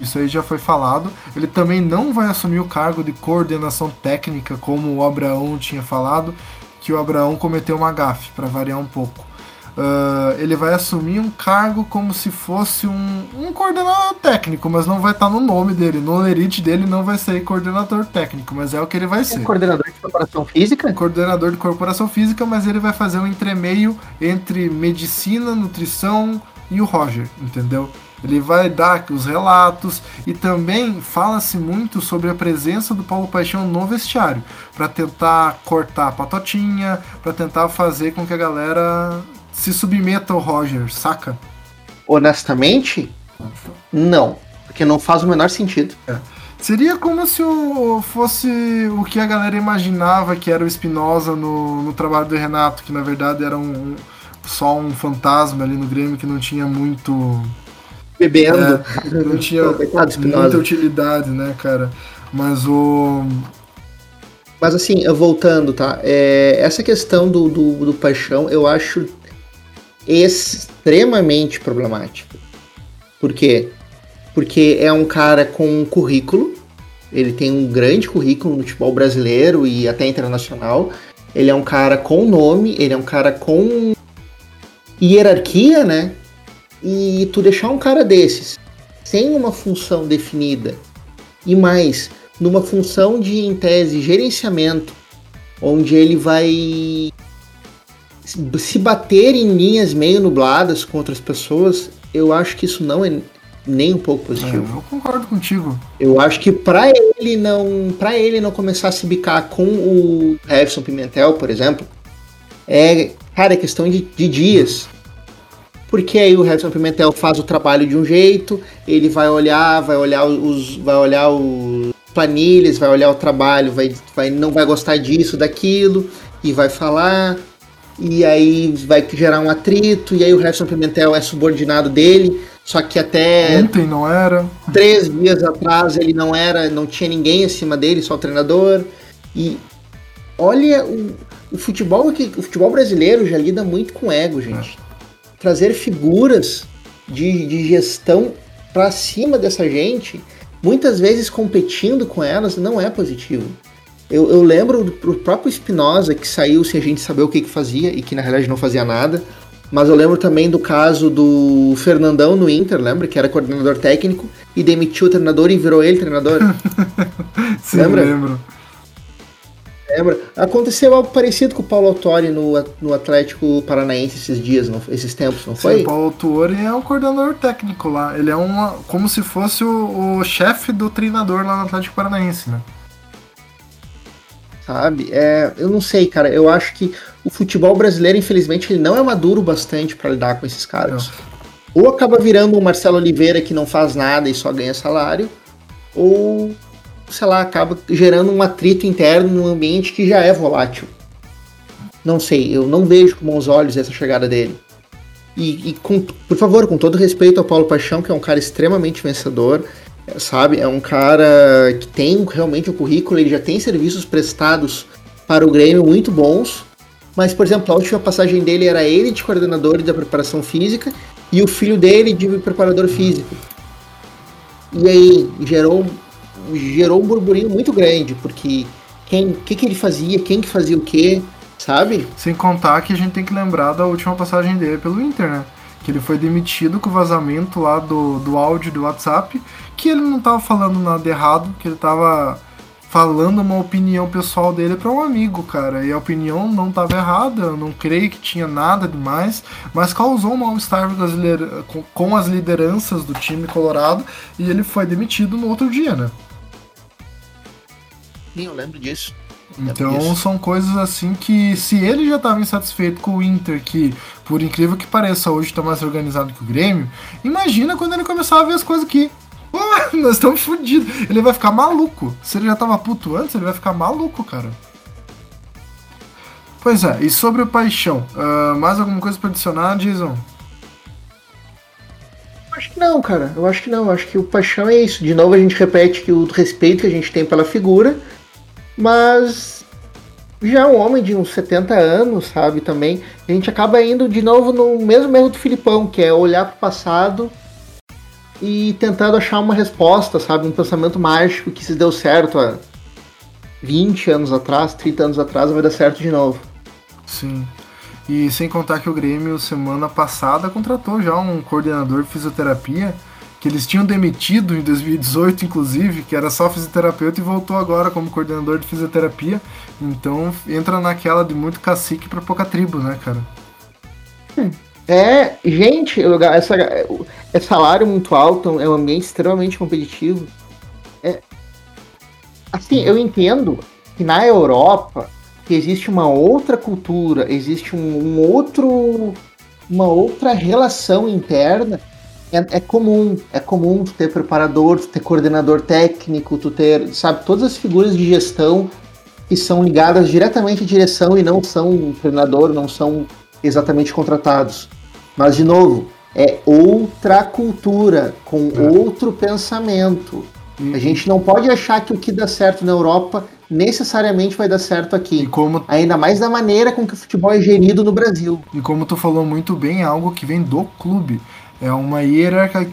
Isso aí já foi falado. Ele também não vai assumir o cargo de coordenação técnica, como o Abraão tinha falado, que o Abraão cometeu uma gafe, para variar um pouco. Uh, ele vai assumir um cargo como se fosse um, um coordenador técnico, mas não vai estar no nome dele. No lerite dele não vai ser coordenador técnico, mas é o que ele vai ser. Um coordenador de corporação física? coordenador de corporação física, mas ele vai fazer um entremeio entre medicina, nutrição e o Roger, entendeu? Ele vai dar os relatos e também fala-se muito sobre a presença do Paulo Paixão no vestiário, para tentar cortar a patotinha, para tentar fazer com que a galera se submeta ao Roger, saca? Honestamente, não. Porque não faz o menor sentido. É. Seria como se o, fosse o que a galera imaginava que era o Espinosa no, no trabalho do Renato, que na verdade era um, só um fantasma ali no Grêmio que não tinha muito. Bebendo. É, não tinha muita utilidade, né, cara? Mas o. Mas assim, voltando, tá? É, essa questão do, do, do paixão eu acho extremamente problemática. Por quê? Porque é um cara com um currículo, ele tem um grande currículo no futebol brasileiro e até internacional. Ele é um cara com nome, ele é um cara com hierarquia, né? E tu deixar um cara desses sem uma função definida e mais numa função de, em tese, gerenciamento, onde ele vai se bater em linhas meio nubladas com outras pessoas, eu acho que isso não é nem um pouco positivo. É, eu concordo contigo. Eu acho que para ele não, para ele não começar a se bicar com o Everson Pimentel, por exemplo, é, cara, é questão de, de dias. Porque aí o Everson Pimentel faz o trabalho de um jeito, ele vai olhar, vai olhar os, vai olhar os planilhas, vai olhar o trabalho, vai, vai não vai gostar disso, daquilo e vai falar e aí vai gerar um atrito, e aí o Harrison Pimentel é subordinado dele, só que até. Ontem não era. Três dias atrás ele não era, não tinha ninguém acima dele, só o treinador. E olha o, o futebol que o futebol brasileiro já lida muito com ego, gente. É. Trazer figuras de, de gestão para cima dessa gente, muitas vezes competindo com elas, não é positivo. Eu, eu lembro do próprio Espinosa que saiu sem a gente saber o que, que fazia e que na realidade não fazia nada. Mas eu lembro também do caso do Fernandão no Inter, lembra? Que era coordenador técnico e demitiu o treinador e virou ele treinador. Sim, lembra? lembro. Lembra? Aconteceu algo parecido com o Paulo Autori no, no Atlético Paranaense esses dias, não, esses tempos, não foi? Sim, o Paulo Autori é o coordenador técnico lá. Ele é uma, como se fosse o, o chefe do treinador lá no Atlético Paranaense, né? Sabe? É, eu não sei, cara. Eu acho que o futebol brasileiro, infelizmente, ele não é maduro bastante para lidar com esses caras. Não. Ou acaba virando um Marcelo Oliveira que não faz nada e só ganha salário, ou, sei lá, acaba gerando um atrito interno num ambiente que já é volátil. Não sei, eu não vejo com bons olhos essa chegada dele. E, e com, por favor, com todo respeito ao Paulo Paixão, que é um cara extremamente vencedor, sabe? É um cara que tem realmente o um currículo, ele já tem serviços prestados para o Grêmio muito bons. Mas, por exemplo, a última passagem dele era ele de coordenador da preparação física e o filho dele de preparador físico. E aí gerou, gerou um burburinho muito grande, porque quem, que, que ele fazia, quem que fazia o quê, sabe? Sem contar que a gente tem que lembrar da última passagem dele pelo Inter, né? Que ele foi demitido com o vazamento lá do, do áudio do WhatsApp que ele não tava falando nada errado, que ele tava falando uma opinião pessoal dele para um amigo, cara. E a opinião não estava errada, eu não creio que tinha nada demais, mas causou um mal-estar com as lideranças do time colorado e ele foi demitido no outro dia, né? Sim, eu lembro disso. Então são coisas assim que se ele já estava insatisfeito com o Inter, que por incrível que pareça hoje está mais organizado que o Grêmio, imagina quando ele começar a ver as coisas aqui. Pô, nós estamos fodidos. Ele vai ficar maluco. Se ele já tava puto antes, ele vai ficar maluco, cara. Pois é, e sobre o paixão, uh, mais alguma coisa pra adicionar, Jason? Acho que não, cara. Eu acho que não. Eu acho que o paixão é isso. De novo a gente repete que o respeito que a gente tem pela figura, mas já um homem de uns 70 anos, sabe, também, a gente acaba indo de novo no mesmo erro do Filipão, que é olhar pro passado e tentando achar uma resposta, sabe? Um pensamento mágico que se deu certo há 20 anos atrás, 30 anos atrás, vai dar certo de novo. Sim. E sem contar que o Grêmio, semana passada, contratou já um coordenador de fisioterapia, que eles tinham demitido em 2018, inclusive, que era só fisioterapeuta e voltou agora como coordenador de fisioterapia. Então entra naquela de muito cacique para pouca tribo, né, cara? É, gente, essa, é salário muito alto, é um ambiente extremamente competitivo. É, assim, eu entendo que na Europa que existe uma outra cultura, existe um, um outro, uma outra relação interna. É, é, comum, é comum tu ter preparador, tu ter coordenador técnico, tu ter, sabe, todas as figuras de gestão que são ligadas diretamente à direção e não são treinador, não são exatamente contratados. Mas, de novo, é outra cultura, com é. outro pensamento. Uhum. A gente não pode achar que o que dá certo na Europa necessariamente vai dar certo aqui. Como... Ainda mais da maneira com que o futebol é gerido no Brasil. E como tu falou muito bem, é algo que vem do clube. É uma hierarquia,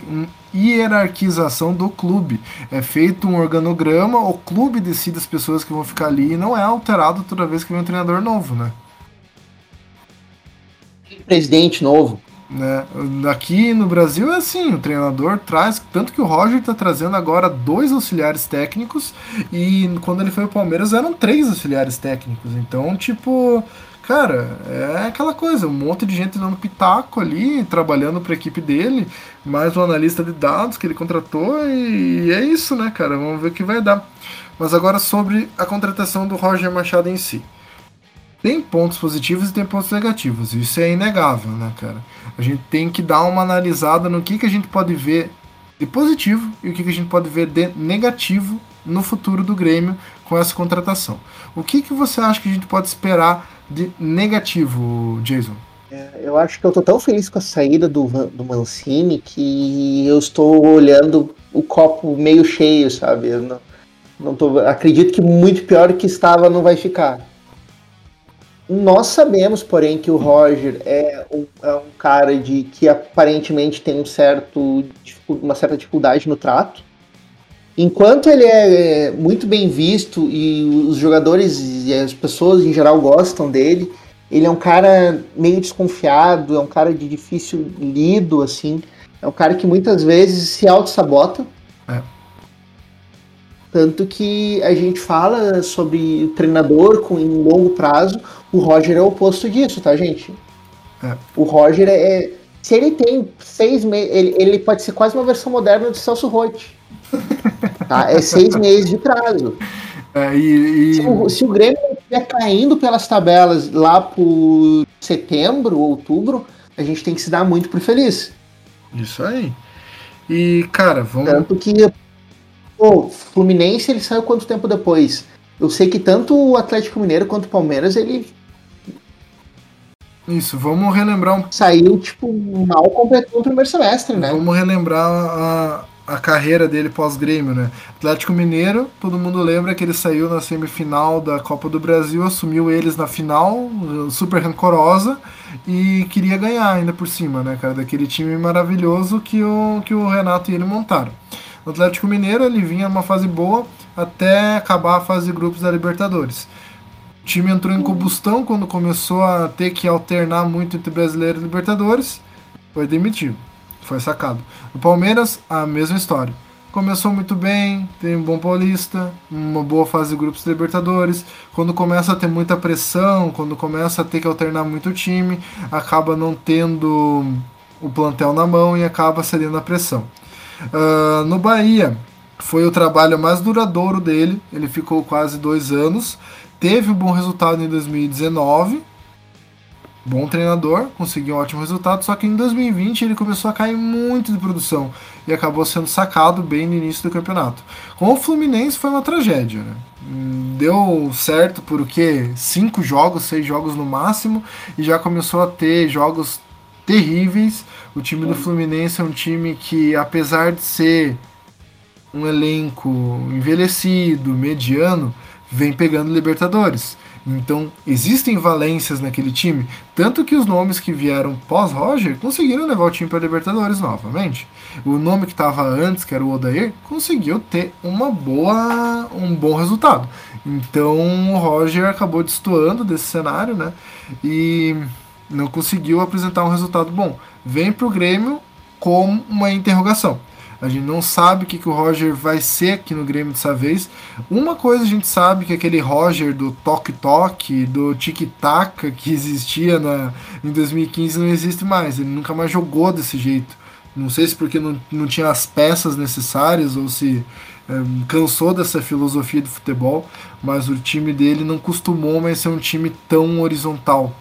hierarquização do clube. É feito um organograma, o clube decide as pessoas que vão ficar ali e não é alterado toda vez que vem um treinador novo, né? Presidente novo. Né? Aqui no Brasil é assim, o treinador traz, tanto que o Roger está trazendo agora dois auxiliares técnicos e quando ele foi ao Palmeiras eram três auxiliares técnicos. Então, tipo, cara, é aquela coisa, um monte de gente dando pitaco ali, trabalhando para a equipe dele, mais um analista de dados que ele contratou e é isso, né, cara? Vamos ver o que vai dar. Mas agora sobre a contratação do Roger Machado em si. Tem pontos positivos e tem pontos negativos, isso é inegável, né, cara? A gente tem que dar uma analisada no que, que a gente pode ver de positivo e o que, que a gente pode ver de negativo no futuro do Grêmio com essa contratação. O que, que você acha que a gente pode esperar de negativo, Jason? É, eu acho que eu tô tão feliz com a saída do, do Mancini que eu estou olhando o copo meio cheio, sabe? Eu não, não tô, acredito que muito pior que estava não vai ficar. Nós sabemos, porém, que o Roger é um, é um cara de que aparentemente tem um certo, uma certa dificuldade no trato. Enquanto ele é, é muito bem visto e os jogadores e as pessoas em geral gostam dele, ele é um cara meio desconfiado, é um cara de difícil lido, assim. É um cara que muitas vezes se auto-sabota. É. Tanto que a gente fala sobre treinador com em longo prazo, o Roger é o oposto disso, tá, gente? É. O Roger é, é. Se ele tem seis meses. Ele, ele pode ser quase uma versão moderna do Celso Rotti. Tá? É seis meses de prazo. É, e, e... Se, o, se o Grêmio estiver caindo pelas tabelas lá por setembro, outubro, a gente tem que se dar muito por feliz. Isso aí. E, cara, vamos. Tanto que o Fluminense ele saiu quanto tempo depois? Eu sei que tanto o Atlético Mineiro quanto o Palmeiras ele isso, vamos relembrar um. Saiu, tipo, mal completou o primeiro semestre, né? Vamos relembrar a, a carreira dele pós-grêmio, né? Atlético Mineiro, todo mundo lembra que ele saiu na semifinal da Copa do Brasil, assumiu eles na final, super rancorosa, e queria ganhar ainda por cima, né, cara? Daquele time maravilhoso que o, que o Renato e ele montaram. O Atlético Mineiro ele vinha numa fase boa até acabar a fase de grupos da Libertadores. O time entrou em combustão quando começou a ter que alternar muito entre brasileiro e Libertadores. Foi demitido, foi sacado. O Palmeiras, a mesma história. Começou muito bem, tem um bom paulista, uma boa fase de grupos de Libertadores. Quando começa a ter muita pressão, quando começa a ter que alternar muito o time, acaba não tendo o plantel na mão e acaba cedendo a pressão. Uh, no Bahia, foi o trabalho mais duradouro dele, ele ficou quase dois anos, teve um bom resultado em 2019, bom treinador, conseguiu um ótimo resultado, só que em 2020 ele começou a cair muito de produção e acabou sendo sacado bem no início do campeonato. Com o Fluminense foi uma tragédia, né? Deu certo por o quê? Cinco jogos, seis jogos no máximo, e já começou a ter jogos terríveis. O time do Fluminense é um time que, apesar de ser um elenco envelhecido, mediano, vem pegando Libertadores. Então, existem valências naquele time, tanto que os nomes que vieram pós-Roger conseguiram levar o time para Libertadores novamente. O nome que estava antes, que era o Odair, conseguiu ter uma boa, um bom resultado. Então, o Roger acabou destoando desse cenário, né? E não conseguiu apresentar um resultado bom. Vem para o Grêmio com uma interrogação. A gente não sabe o que, que o Roger vai ser aqui no Grêmio dessa vez. Uma coisa a gente sabe que aquele Roger do toque-toque, do tic-tac que existia na, em 2015 não existe mais. Ele nunca mais jogou desse jeito. Não sei se porque não, não tinha as peças necessárias ou se é, cansou dessa filosofia de futebol, mas o time dele não costumou mais ser um time tão horizontal.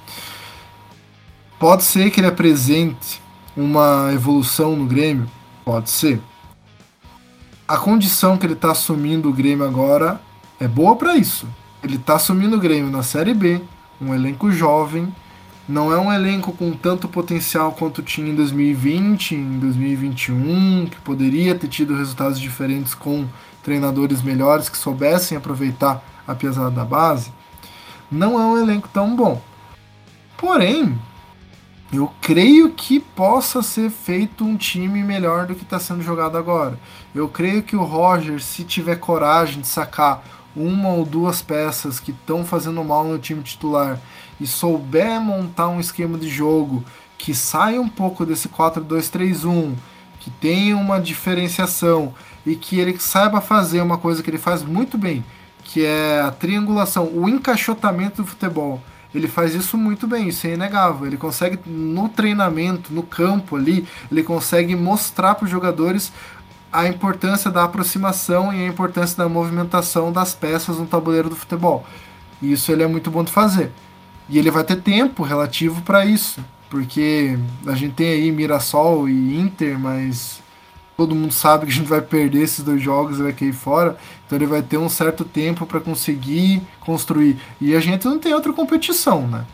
Pode ser que ele apresente uma evolução no Grêmio? Pode ser. A condição que ele está assumindo o Grêmio agora é boa para isso. Ele está assumindo o Grêmio na Série B, um elenco jovem, não é um elenco com tanto potencial quanto tinha em 2020, em 2021, que poderia ter tido resultados diferentes com treinadores melhores que soubessem aproveitar a pesada da base. Não é um elenco tão bom. Porém, eu creio que possa ser feito um time melhor do que está sendo jogado agora. Eu creio que o Roger, se tiver coragem de sacar uma ou duas peças que estão fazendo mal no time titular e souber montar um esquema de jogo que saia um pouco desse 4-2-3-1, que tenha uma diferenciação e que ele saiba fazer uma coisa que ele faz muito bem, que é a triangulação, o encaixotamento do futebol ele faz isso muito bem, isso é inegável. Ele consegue, no treinamento, no campo ali, ele consegue mostrar para os jogadores a importância da aproximação e a importância da movimentação das peças no tabuleiro do futebol. E isso ele é muito bom de fazer. E ele vai ter tempo relativo para isso, porque a gente tem aí Mirassol e Inter, mas todo mundo sabe que a gente vai perder esses dois jogos e vai cair fora. Então ele vai ter um certo tempo para conseguir construir. E a gente não tem outra competição, né?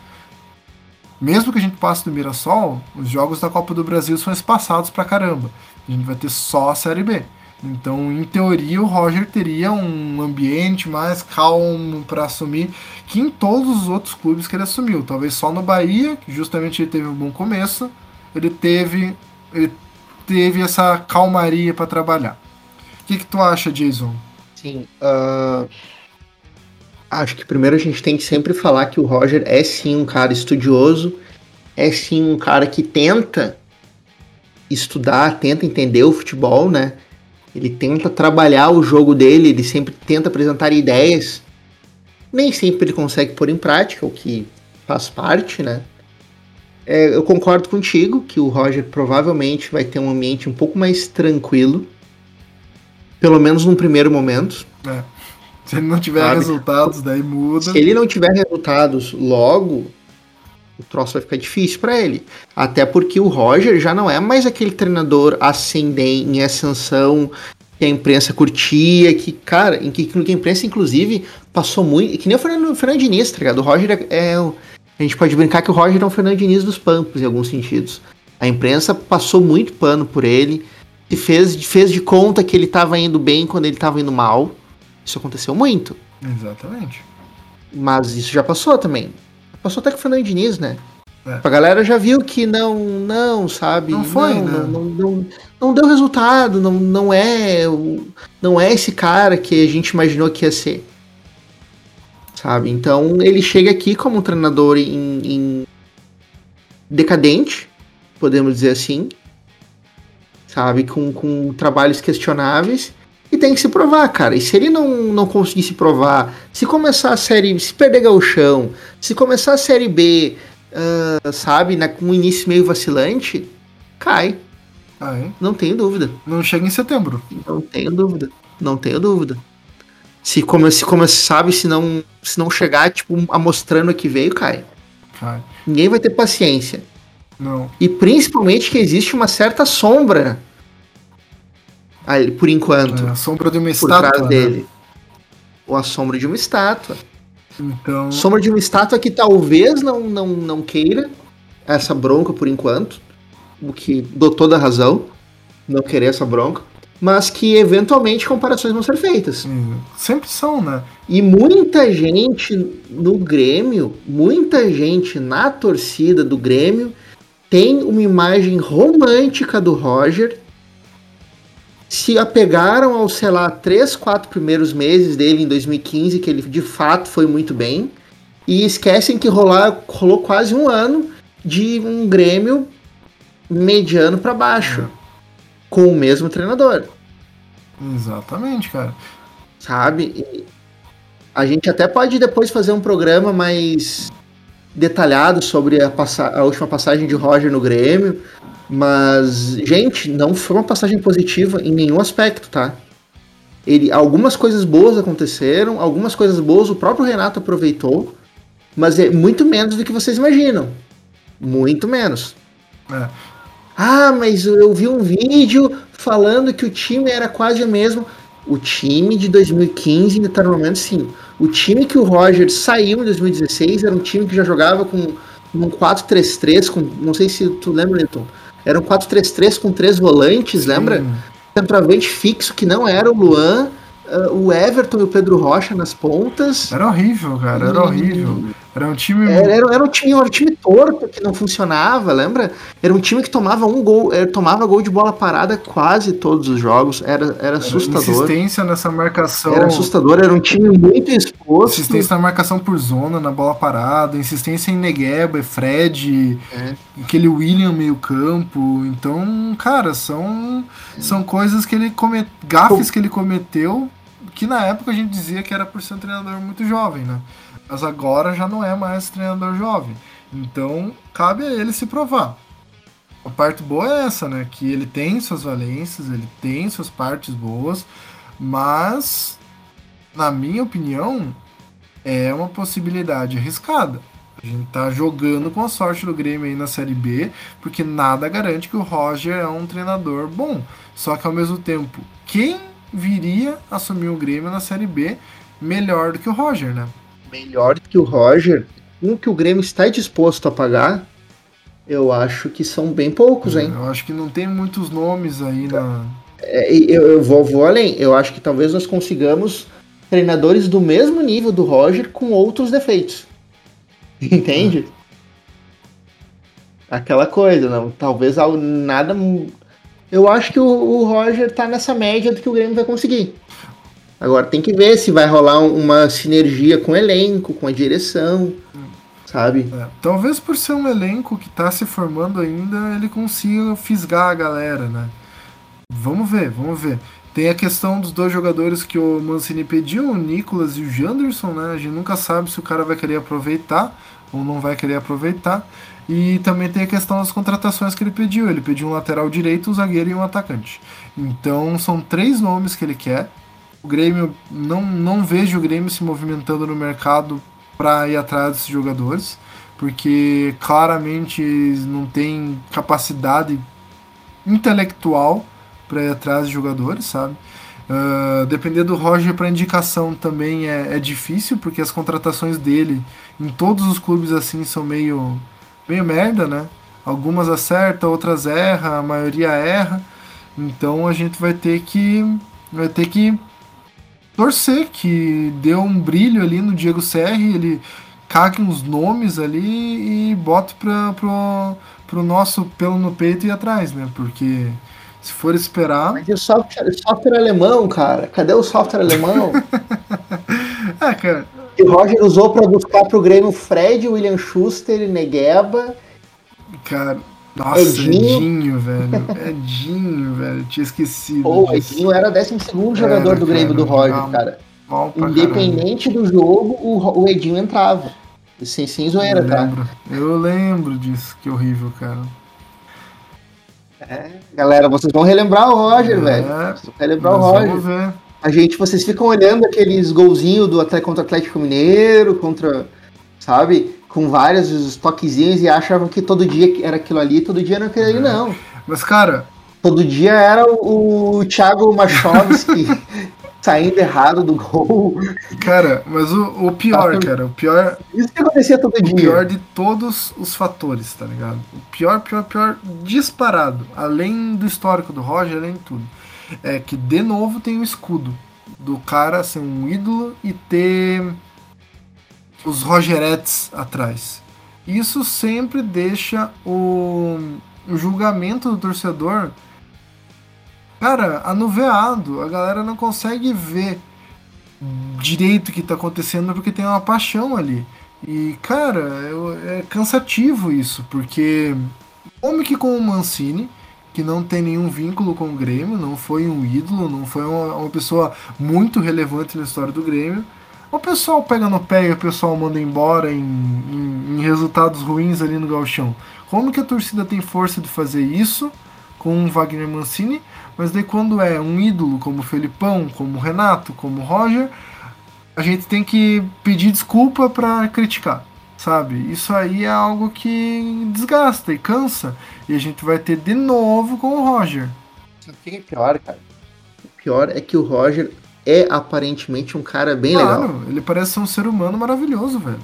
Mesmo que a gente passe do Mirassol, os jogos da Copa do Brasil são espaçados pra caramba. A gente vai ter só a Série B. Então, em teoria, o Roger teria um ambiente mais calmo para assumir que em todos os outros clubes que ele assumiu. Talvez só no Bahia, que justamente ele teve um bom começo, ele teve ele teve essa calmaria para trabalhar. O que, que tu acha, Jason? Sim. Uh, acho que primeiro a gente tem que sempre falar que o Roger é sim um cara estudioso, é sim um cara que tenta estudar, tenta entender o futebol, né? Ele tenta trabalhar o jogo dele, ele sempre tenta apresentar ideias. Nem sempre ele consegue pôr em prática, o que faz parte, né? É, eu concordo contigo que o Roger provavelmente vai ter um ambiente um pouco mais tranquilo. Pelo menos num primeiro momento. É. Se ele não tiver sabe? resultados, daí muda. Se ele não tiver resultados logo, o troço vai ficar difícil para ele. Até porque o Roger já não é mais aquele treinador ascendente, em ascensão, que a imprensa curtia, que, cara, em que, que a imprensa, inclusive, passou muito. Que nem o Fernando, o Fernando Diniz, tá ligado? O Roger é, é a gente pode brincar que o Roger é um Fernando Diniz dos Pampos, em alguns sentidos. A imprensa passou muito pano por ele e fez, fez de conta que ele estava indo bem quando ele estava indo mal. Isso aconteceu muito. Exatamente. Mas isso já passou também. Passou até com o Fernando Diniz, né? É. A galera já viu que não, não, sabe? Não foi, não, né? não, não, não, deu resultado, não, não é, não é esse cara que a gente imaginou que ia ser sabe? Então ele chega aqui como um treinador em, em decadente, podemos dizer assim, sabe? Com, com trabalhos questionáveis e tem que se provar, cara. E se ele não, não conseguir se provar, se começar a série, se perder gauchão, se começar a série B, uh, sabe, né, com um início meio vacilante, cai. Ah, é? Não tenho dúvida. Não chega em setembro. Não tenho dúvida. Não tenho dúvida. Se como, se como sabe, se não, se não chegar, tipo, amostrando que veio, cai. cai. Ninguém vai ter paciência. Não. E principalmente que existe uma certa sombra ali, por enquanto. É, a sombra de uma estátua. Né? dele. Ou a sombra de uma estátua. Então... Sombra de uma estátua que talvez não, não, não queira essa bronca por enquanto. O que dou toda a razão. Não querer essa bronca mas que eventualmente comparações vão ser feitas. Hum, sempre são, né? E muita gente no Grêmio, muita gente na torcida do Grêmio tem uma imagem romântica do Roger. Se apegaram aos, sei lá, três, quatro primeiros meses dele em 2015, que ele de fato foi muito bem, e esquecem que rolar, rolou quase um ano de um Grêmio mediano para baixo. Com o mesmo treinador. Exatamente, cara. Sabe? A gente até pode depois fazer um programa mais detalhado sobre a, a última passagem de Roger no Grêmio. Mas, gente, não foi uma passagem positiva em nenhum aspecto, tá? Ele, algumas coisas boas aconteceram, algumas coisas boas o próprio Renato aproveitou, mas é muito menos do que vocês imaginam. Muito menos. É. Ah, mas eu vi um vídeo falando que o time era quase o mesmo. O time de 2015 ainda está no momento sim. O time que o Roger saiu em 2016 era um time que já jogava com um 4-3-3, com. Não sei se tu lembra, Newton. Era um 4-3-3 com três volantes, lembra? Centroavante fixo que não era o Luan uh, o Everton e o Pedro Rocha nas pontas. Era horrível, cara, era horrível. Era um time. Era, era, era, um time, era um time torto que não funcionava, lembra? Era um time que tomava um gol, era, tomava gol de bola parada quase todos os jogos. Era, era assustador. Insistência nessa marcação. Era assustador, era um time muito exposto. Insistência na marcação por zona, na bola parada, insistência em Negueba, Fred, é. aquele William meio-campo. Então, cara, são, são coisas que ele cometeu. Gafes que ele cometeu que na época a gente dizia que era por ser um treinador muito jovem, né? Mas agora já não é mais treinador jovem. Então, cabe a ele se provar. A parte boa é essa, né? Que ele tem suas valências, ele tem suas partes boas, mas, na minha opinião, é uma possibilidade arriscada. A gente tá jogando com a sorte do Grêmio aí na Série B, porque nada garante que o Roger é um treinador bom. Só que ao mesmo tempo, quem viria assumir o Grêmio na Série B melhor do que o Roger, né? Melhor que o Roger? Um que o Grêmio está disposto a pagar, eu acho que são bem poucos, hein? Eu acho que não tem muitos nomes aí na. É, eu, eu vou, vou além. Eu acho que talvez nós consigamos treinadores do mesmo nível do Roger com outros defeitos. Entende? Aquela coisa, não. Talvez nada eu acho que o, o Roger tá nessa média do que o Grêmio vai conseguir. Agora tem que ver se vai rolar uma sinergia com o elenco, com a direção, sabe? É, talvez por ser um elenco que tá se formando ainda, ele consiga fisgar a galera, né? Vamos ver, vamos ver. Tem a questão dos dois jogadores que o Mancini pediu, o Nicolas e o Janderson, né? A gente nunca sabe se o cara vai querer aproveitar ou não vai querer aproveitar. E também tem a questão das contratações que ele pediu. Ele pediu um lateral direito, um zagueiro e um atacante. Então são três nomes que ele quer. O Grêmio não, não vejo o Grêmio se movimentando no mercado para ir atrás desses jogadores, porque claramente não tem capacidade intelectual para ir atrás de jogadores, sabe? Uh, depender do Roger para indicação também é, é difícil, porque as contratações dele em todos os clubes assim são meio meio merda, né? Algumas acertam, outras erram, a maioria erra. Então a gente vai ter que vai ter que torcer que deu um brilho ali no Diego Serri, ele cague uns nomes ali e bote para pro, pro nosso pelo no peito e atrás, né? Porque se for esperar. Mas e o software, software alemão, cara? Cadê o software alemão? é, cara que o Roger usou para buscar pro Grêmio Fred, William Schuster, Negueba. Cara, nossa, Edinho, Edinho velho. Edinho, velho. Tinha esquecido. Pô, Edinho era o 12 jogador do Grêmio do Roger, cara. Independente caramba. do jogo, o, o Edinho entrava. Sem, sem zoeira, eu tá? lembro. tá? Eu lembro disso, que horrível, cara. É, galera, vocês vão relembrar o Roger, é, velho. Vocês vão relembrar o Roger. Vamos ver. A gente, vocês ficam olhando aqueles golzinhos do até contra o Atlético Mineiro, contra, sabe, com vários toquezinhos e achavam que todo dia era aquilo ali, todo dia era aquilo ali, não. Mas, cara. Todo dia era o, o Thiago Machovski saindo errado do gol. Cara, mas o, o pior, cara, o pior. Isso que acontecia todo o dia. O pior de todos os fatores, tá ligado? O pior, pior, pior, disparado. Além do histórico do Roger, além de tudo é que de novo tem o escudo do cara ser um ídolo e ter os Rogerettes atrás. Isso sempre deixa o, o julgamento do torcedor, cara, anuveado. A galera não consegue ver direito o que está acontecendo porque tem uma paixão ali. E, cara, é, é cansativo isso, porque como que com o Mancini que não tem nenhum vínculo com o Grêmio, não foi um ídolo, não foi uma, uma pessoa muito relevante na história do Grêmio. O pessoal pega no pé e o pessoal manda embora em, em, em resultados ruins ali no galchão. Como que a torcida tem força de fazer isso com o Wagner Mancini, mas daí quando é um ídolo como o Felipão, como o Renato, como o Roger, a gente tem que pedir desculpa para criticar. sabe? Isso aí é algo que desgasta e cansa. E a gente vai ter de novo com o Roger. O que é pior, cara? O pior é que o Roger é aparentemente um cara bem claro, legal. ele parece ser um ser humano maravilhoso, velho.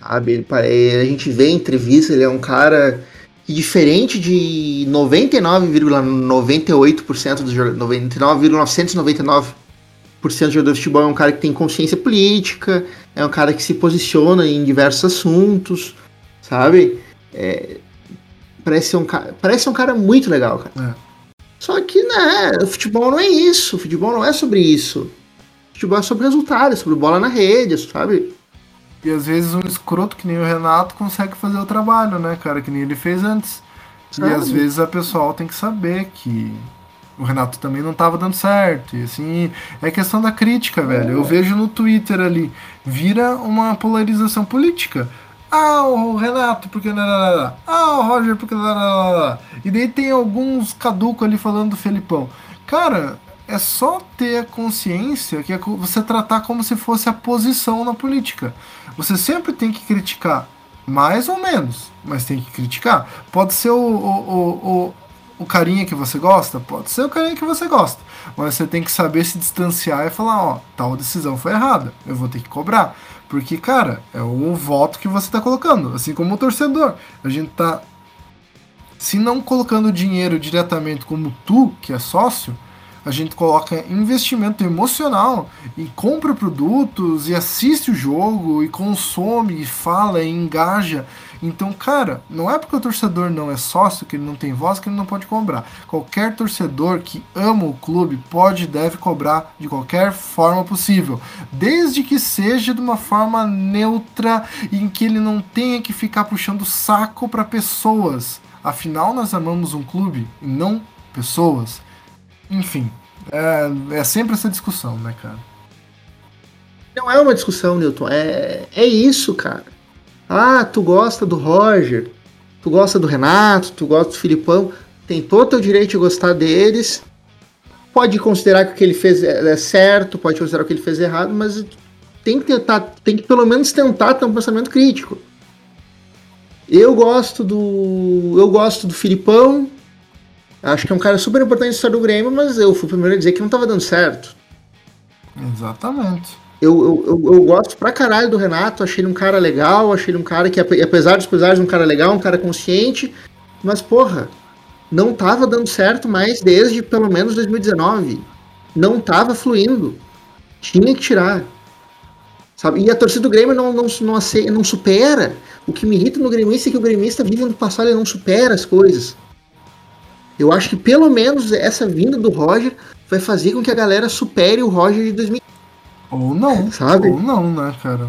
Sabe, ele pare- a gente vê em entrevista, ele é um cara que diferente de 99,98% dos jogadores, 99,999% dos jogadores de futebol, é um cara que tem consciência política, é um cara que se posiciona em diversos assuntos, sabe? É, parece, ser um, parece ser um cara muito legal, cara. É. Só que, né, o futebol não é isso, o futebol não é sobre isso. O futebol é sobre resultado, é sobre bola na rede, sabe? E às vezes um escroto que nem o Renato consegue fazer o trabalho, né, cara? Que nem ele fez antes. Sabe? E às vezes a pessoal tem que saber que o Renato também não tava dando certo. E assim, é questão da crítica, velho. Eu vejo no Twitter ali, vira uma polarização política. Ah, o Renato, porque. lá. Ah, o Roger, porque. lá, lá, lá. E daí tem alguns caducos ali falando do Felipão. Cara, é só ter a consciência que é você tratar como se fosse a posição na política. Você sempre tem que criticar, mais ou menos, mas tem que criticar. Pode ser o, o, o, o, o carinha que você gosta, pode ser o carinha que você gosta, mas você tem que saber se distanciar e falar: ó, tal decisão foi errada, eu vou ter que cobrar. Porque, cara, é o voto que você tá colocando, assim como o torcedor. A gente tá se não colocando dinheiro diretamente como tu, que é sócio, a gente coloca investimento emocional e compra produtos e assiste o jogo e consome e fala e engaja. Então, cara, não é porque o torcedor não é sócio, que ele não tem voz, que ele não pode cobrar. Qualquer torcedor que ama o clube pode e deve cobrar de qualquer forma possível, desde que seja de uma forma neutra em que ele não tenha que ficar puxando saco para pessoas. Afinal, nós amamos um clube e não pessoas. Enfim, é, é sempre essa discussão, né, cara? Não é uma discussão, Newton. É, é isso, cara. Ah, tu gosta do Roger, tu gosta do Renato, tu gosta do Filipão. Tem todo o direito de gostar deles. Pode considerar que o que ele fez é é certo, pode considerar o que ele fez é errado, mas tem que tentar, tem que pelo menos tentar ter um pensamento crítico. Eu gosto do. Eu gosto do Filipão. Acho que é um cara super importante na história do Grêmio, mas eu fui o primeiro a dizer que não estava dando certo. Exatamente. Eu, eu, eu, gosto pra caralho do Renato, achei ele um cara legal, achei ele um cara que, ape- apesar dos pesares, um cara legal, um cara consciente, mas porra, não tava dando certo mais desde pelo menos 2019. Não tava fluindo. Tinha que tirar. Sabe? E a torcida do Grêmio não, não, não, ace- não supera. O que me irrita no gremista é que o gremista vive no passado e não supera as coisas. Eu acho que pelo menos essa vinda do Roger vai fazer com que a galera supere o Roger de 2015. Ou não. Sabe? Ou não, né, cara?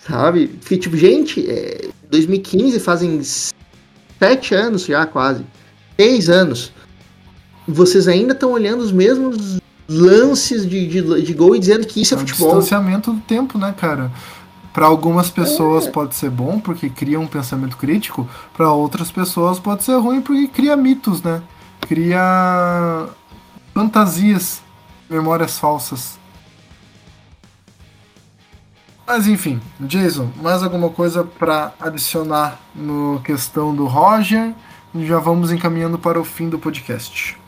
Sabe? Porque, tipo, gente, é, 2015 fazem sete anos já, quase. Seis anos. Vocês ainda estão olhando os mesmos lances de, de, de gol e dizendo que isso é, É o futebol. distanciamento do tempo, né, cara? Para algumas pessoas pode ser bom porque cria um pensamento crítico, para outras pessoas pode ser ruim porque cria mitos, né? Cria fantasias, memórias falsas. Mas enfim, Jason, mais alguma coisa para adicionar no questão do Roger? Já vamos encaminhando para o fim do podcast.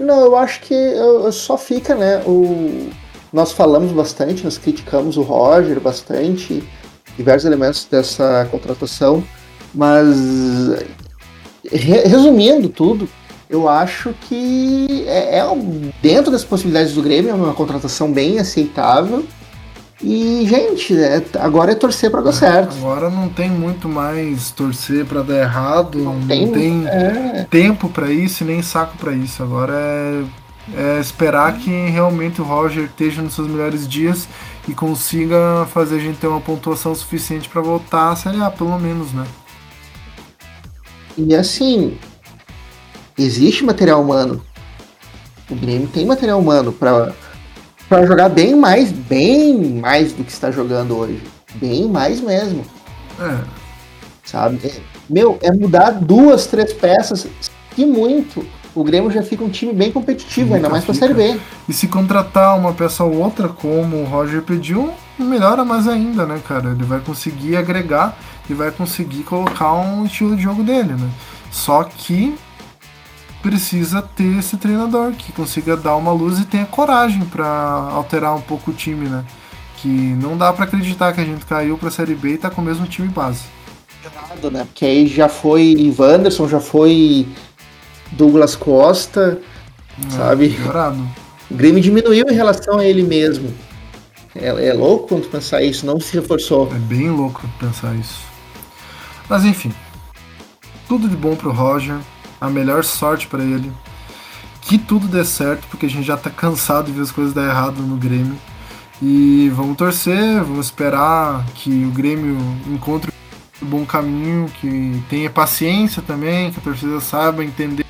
Não, eu acho que só fica, né? O... Nós falamos bastante, nós criticamos o Roger bastante, diversos elementos dessa contratação, mas re- resumindo tudo, eu acho que é, é dentro das possibilidades do Grêmio, é uma contratação bem aceitável. E, gente, é- agora é torcer para dar certo. Agora não tem muito mais torcer para dar errado, não, tem- tem, É, tempo para isso e nem saco para isso. Agora é, é esperar que realmente o Roger esteja nos seus melhores dias e consiga fazer a gente ter uma pontuação suficiente para voltar à Série A, pelo menos, né? E assim, existe material humano. O Grêmio tem material humano para para jogar bem mais, bem mais do que está jogando hoje. Bem mais mesmo, É, sabe? É- meu, é mudar duas, três peças, e muito, o Grêmio já fica um time bem competitivo, ainda mais pra Série B. E se contratar uma peça ou outra, como o Roger pediu, melhora mais ainda, né, cara? Ele vai conseguir agregar e vai conseguir colocar um estilo de jogo dele, né? Só que precisa ter esse treinador que consiga dar uma luz e tenha coragem para alterar um pouco o time, né? Que não dá para acreditar que a gente caiu para a Série B e tá com o mesmo time base. Né? Porque aí já foi Wanderson, já foi Douglas Costa, é, sabe? Piorado. O Grêmio diminuiu em relação a ele mesmo. É, é louco quando pensar isso, não se reforçou. É bem louco pensar isso. Mas enfim, tudo de bom pro Roger a melhor sorte para ele. Que tudo dê certo, porque a gente já tá cansado de ver as coisas dar errado no Grêmio. E vamos torcer, vamos esperar que o Grêmio encontre um bom caminho, que tenha paciência também, que a torcida saiba entender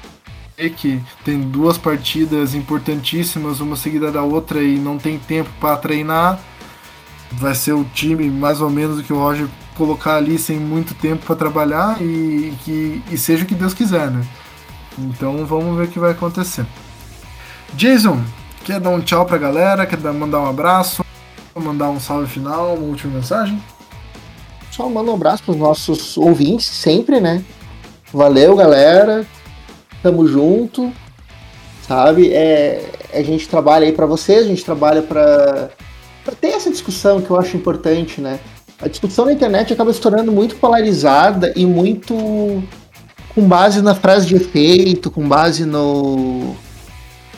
que tem duas partidas importantíssimas, uma seguida da outra e não tem tempo para treinar. Vai ser o time mais ou menos do que o Roger colocar ali sem muito tempo para trabalhar e que e seja o que Deus quiser, né? Então vamos ver o que vai acontecer. Jason, quer dar um tchau pra galera? Quer mandar um abraço? Mandar um salve final, uma última mensagem? Só manda um abraço pros nossos ouvintes, sempre, né? Valeu, galera. Tamo junto. Sabe? É, a gente trabalha aí para vocês, a gente trabalha para ter essa discussão que eu acho importante, né? A discussão na internet acaba se tornando muito polarizada e muito com base na frase de efeito, com base no.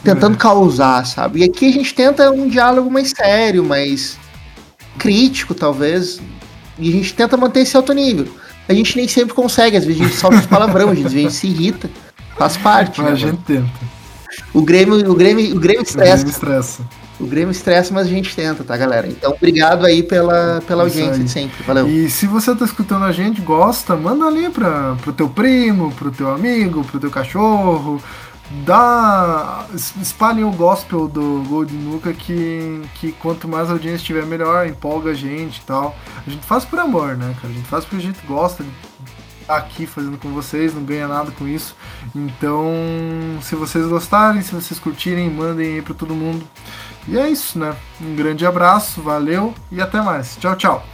tentando é. causar, sabe? E aqui a gente tenta um diálogo mais sério, mais crítico, talvez. E a gente tenta manter esse alto nível. A gente nem sempre consegue, às vezes a gente solta os palavrão, às vezes a gente se irrita. Faz parte. Mas né, a gente tenta. O Grêmio, o Grêmio, o Grêmio estressa. O Grêmio estressa. O Grêmio estressa, mas a gente tenta, tá, galera? Então, obrigado aí pela, pela audiência de sempre. Valeu. E se você tá escutando a gente, gosta, manda ali pra, pro teu primo, pro teu amigo, pro teu cachorro. Dá. Espalhem o gospel do Gold Nuka que, que quanto mais audiência tiver, melhor, empolga a gente e tal. A gente faz por amor, né, cara? A gente faz porque a gente gosta de estar aqui fazendo com vocês, não ganha nada com isso. Então, se vocês gostarem, se vocês curtirem, mandem aí pra todo mundo. E é isso, né? Um grande abraço, valeu e até mais. Tchau, tchau.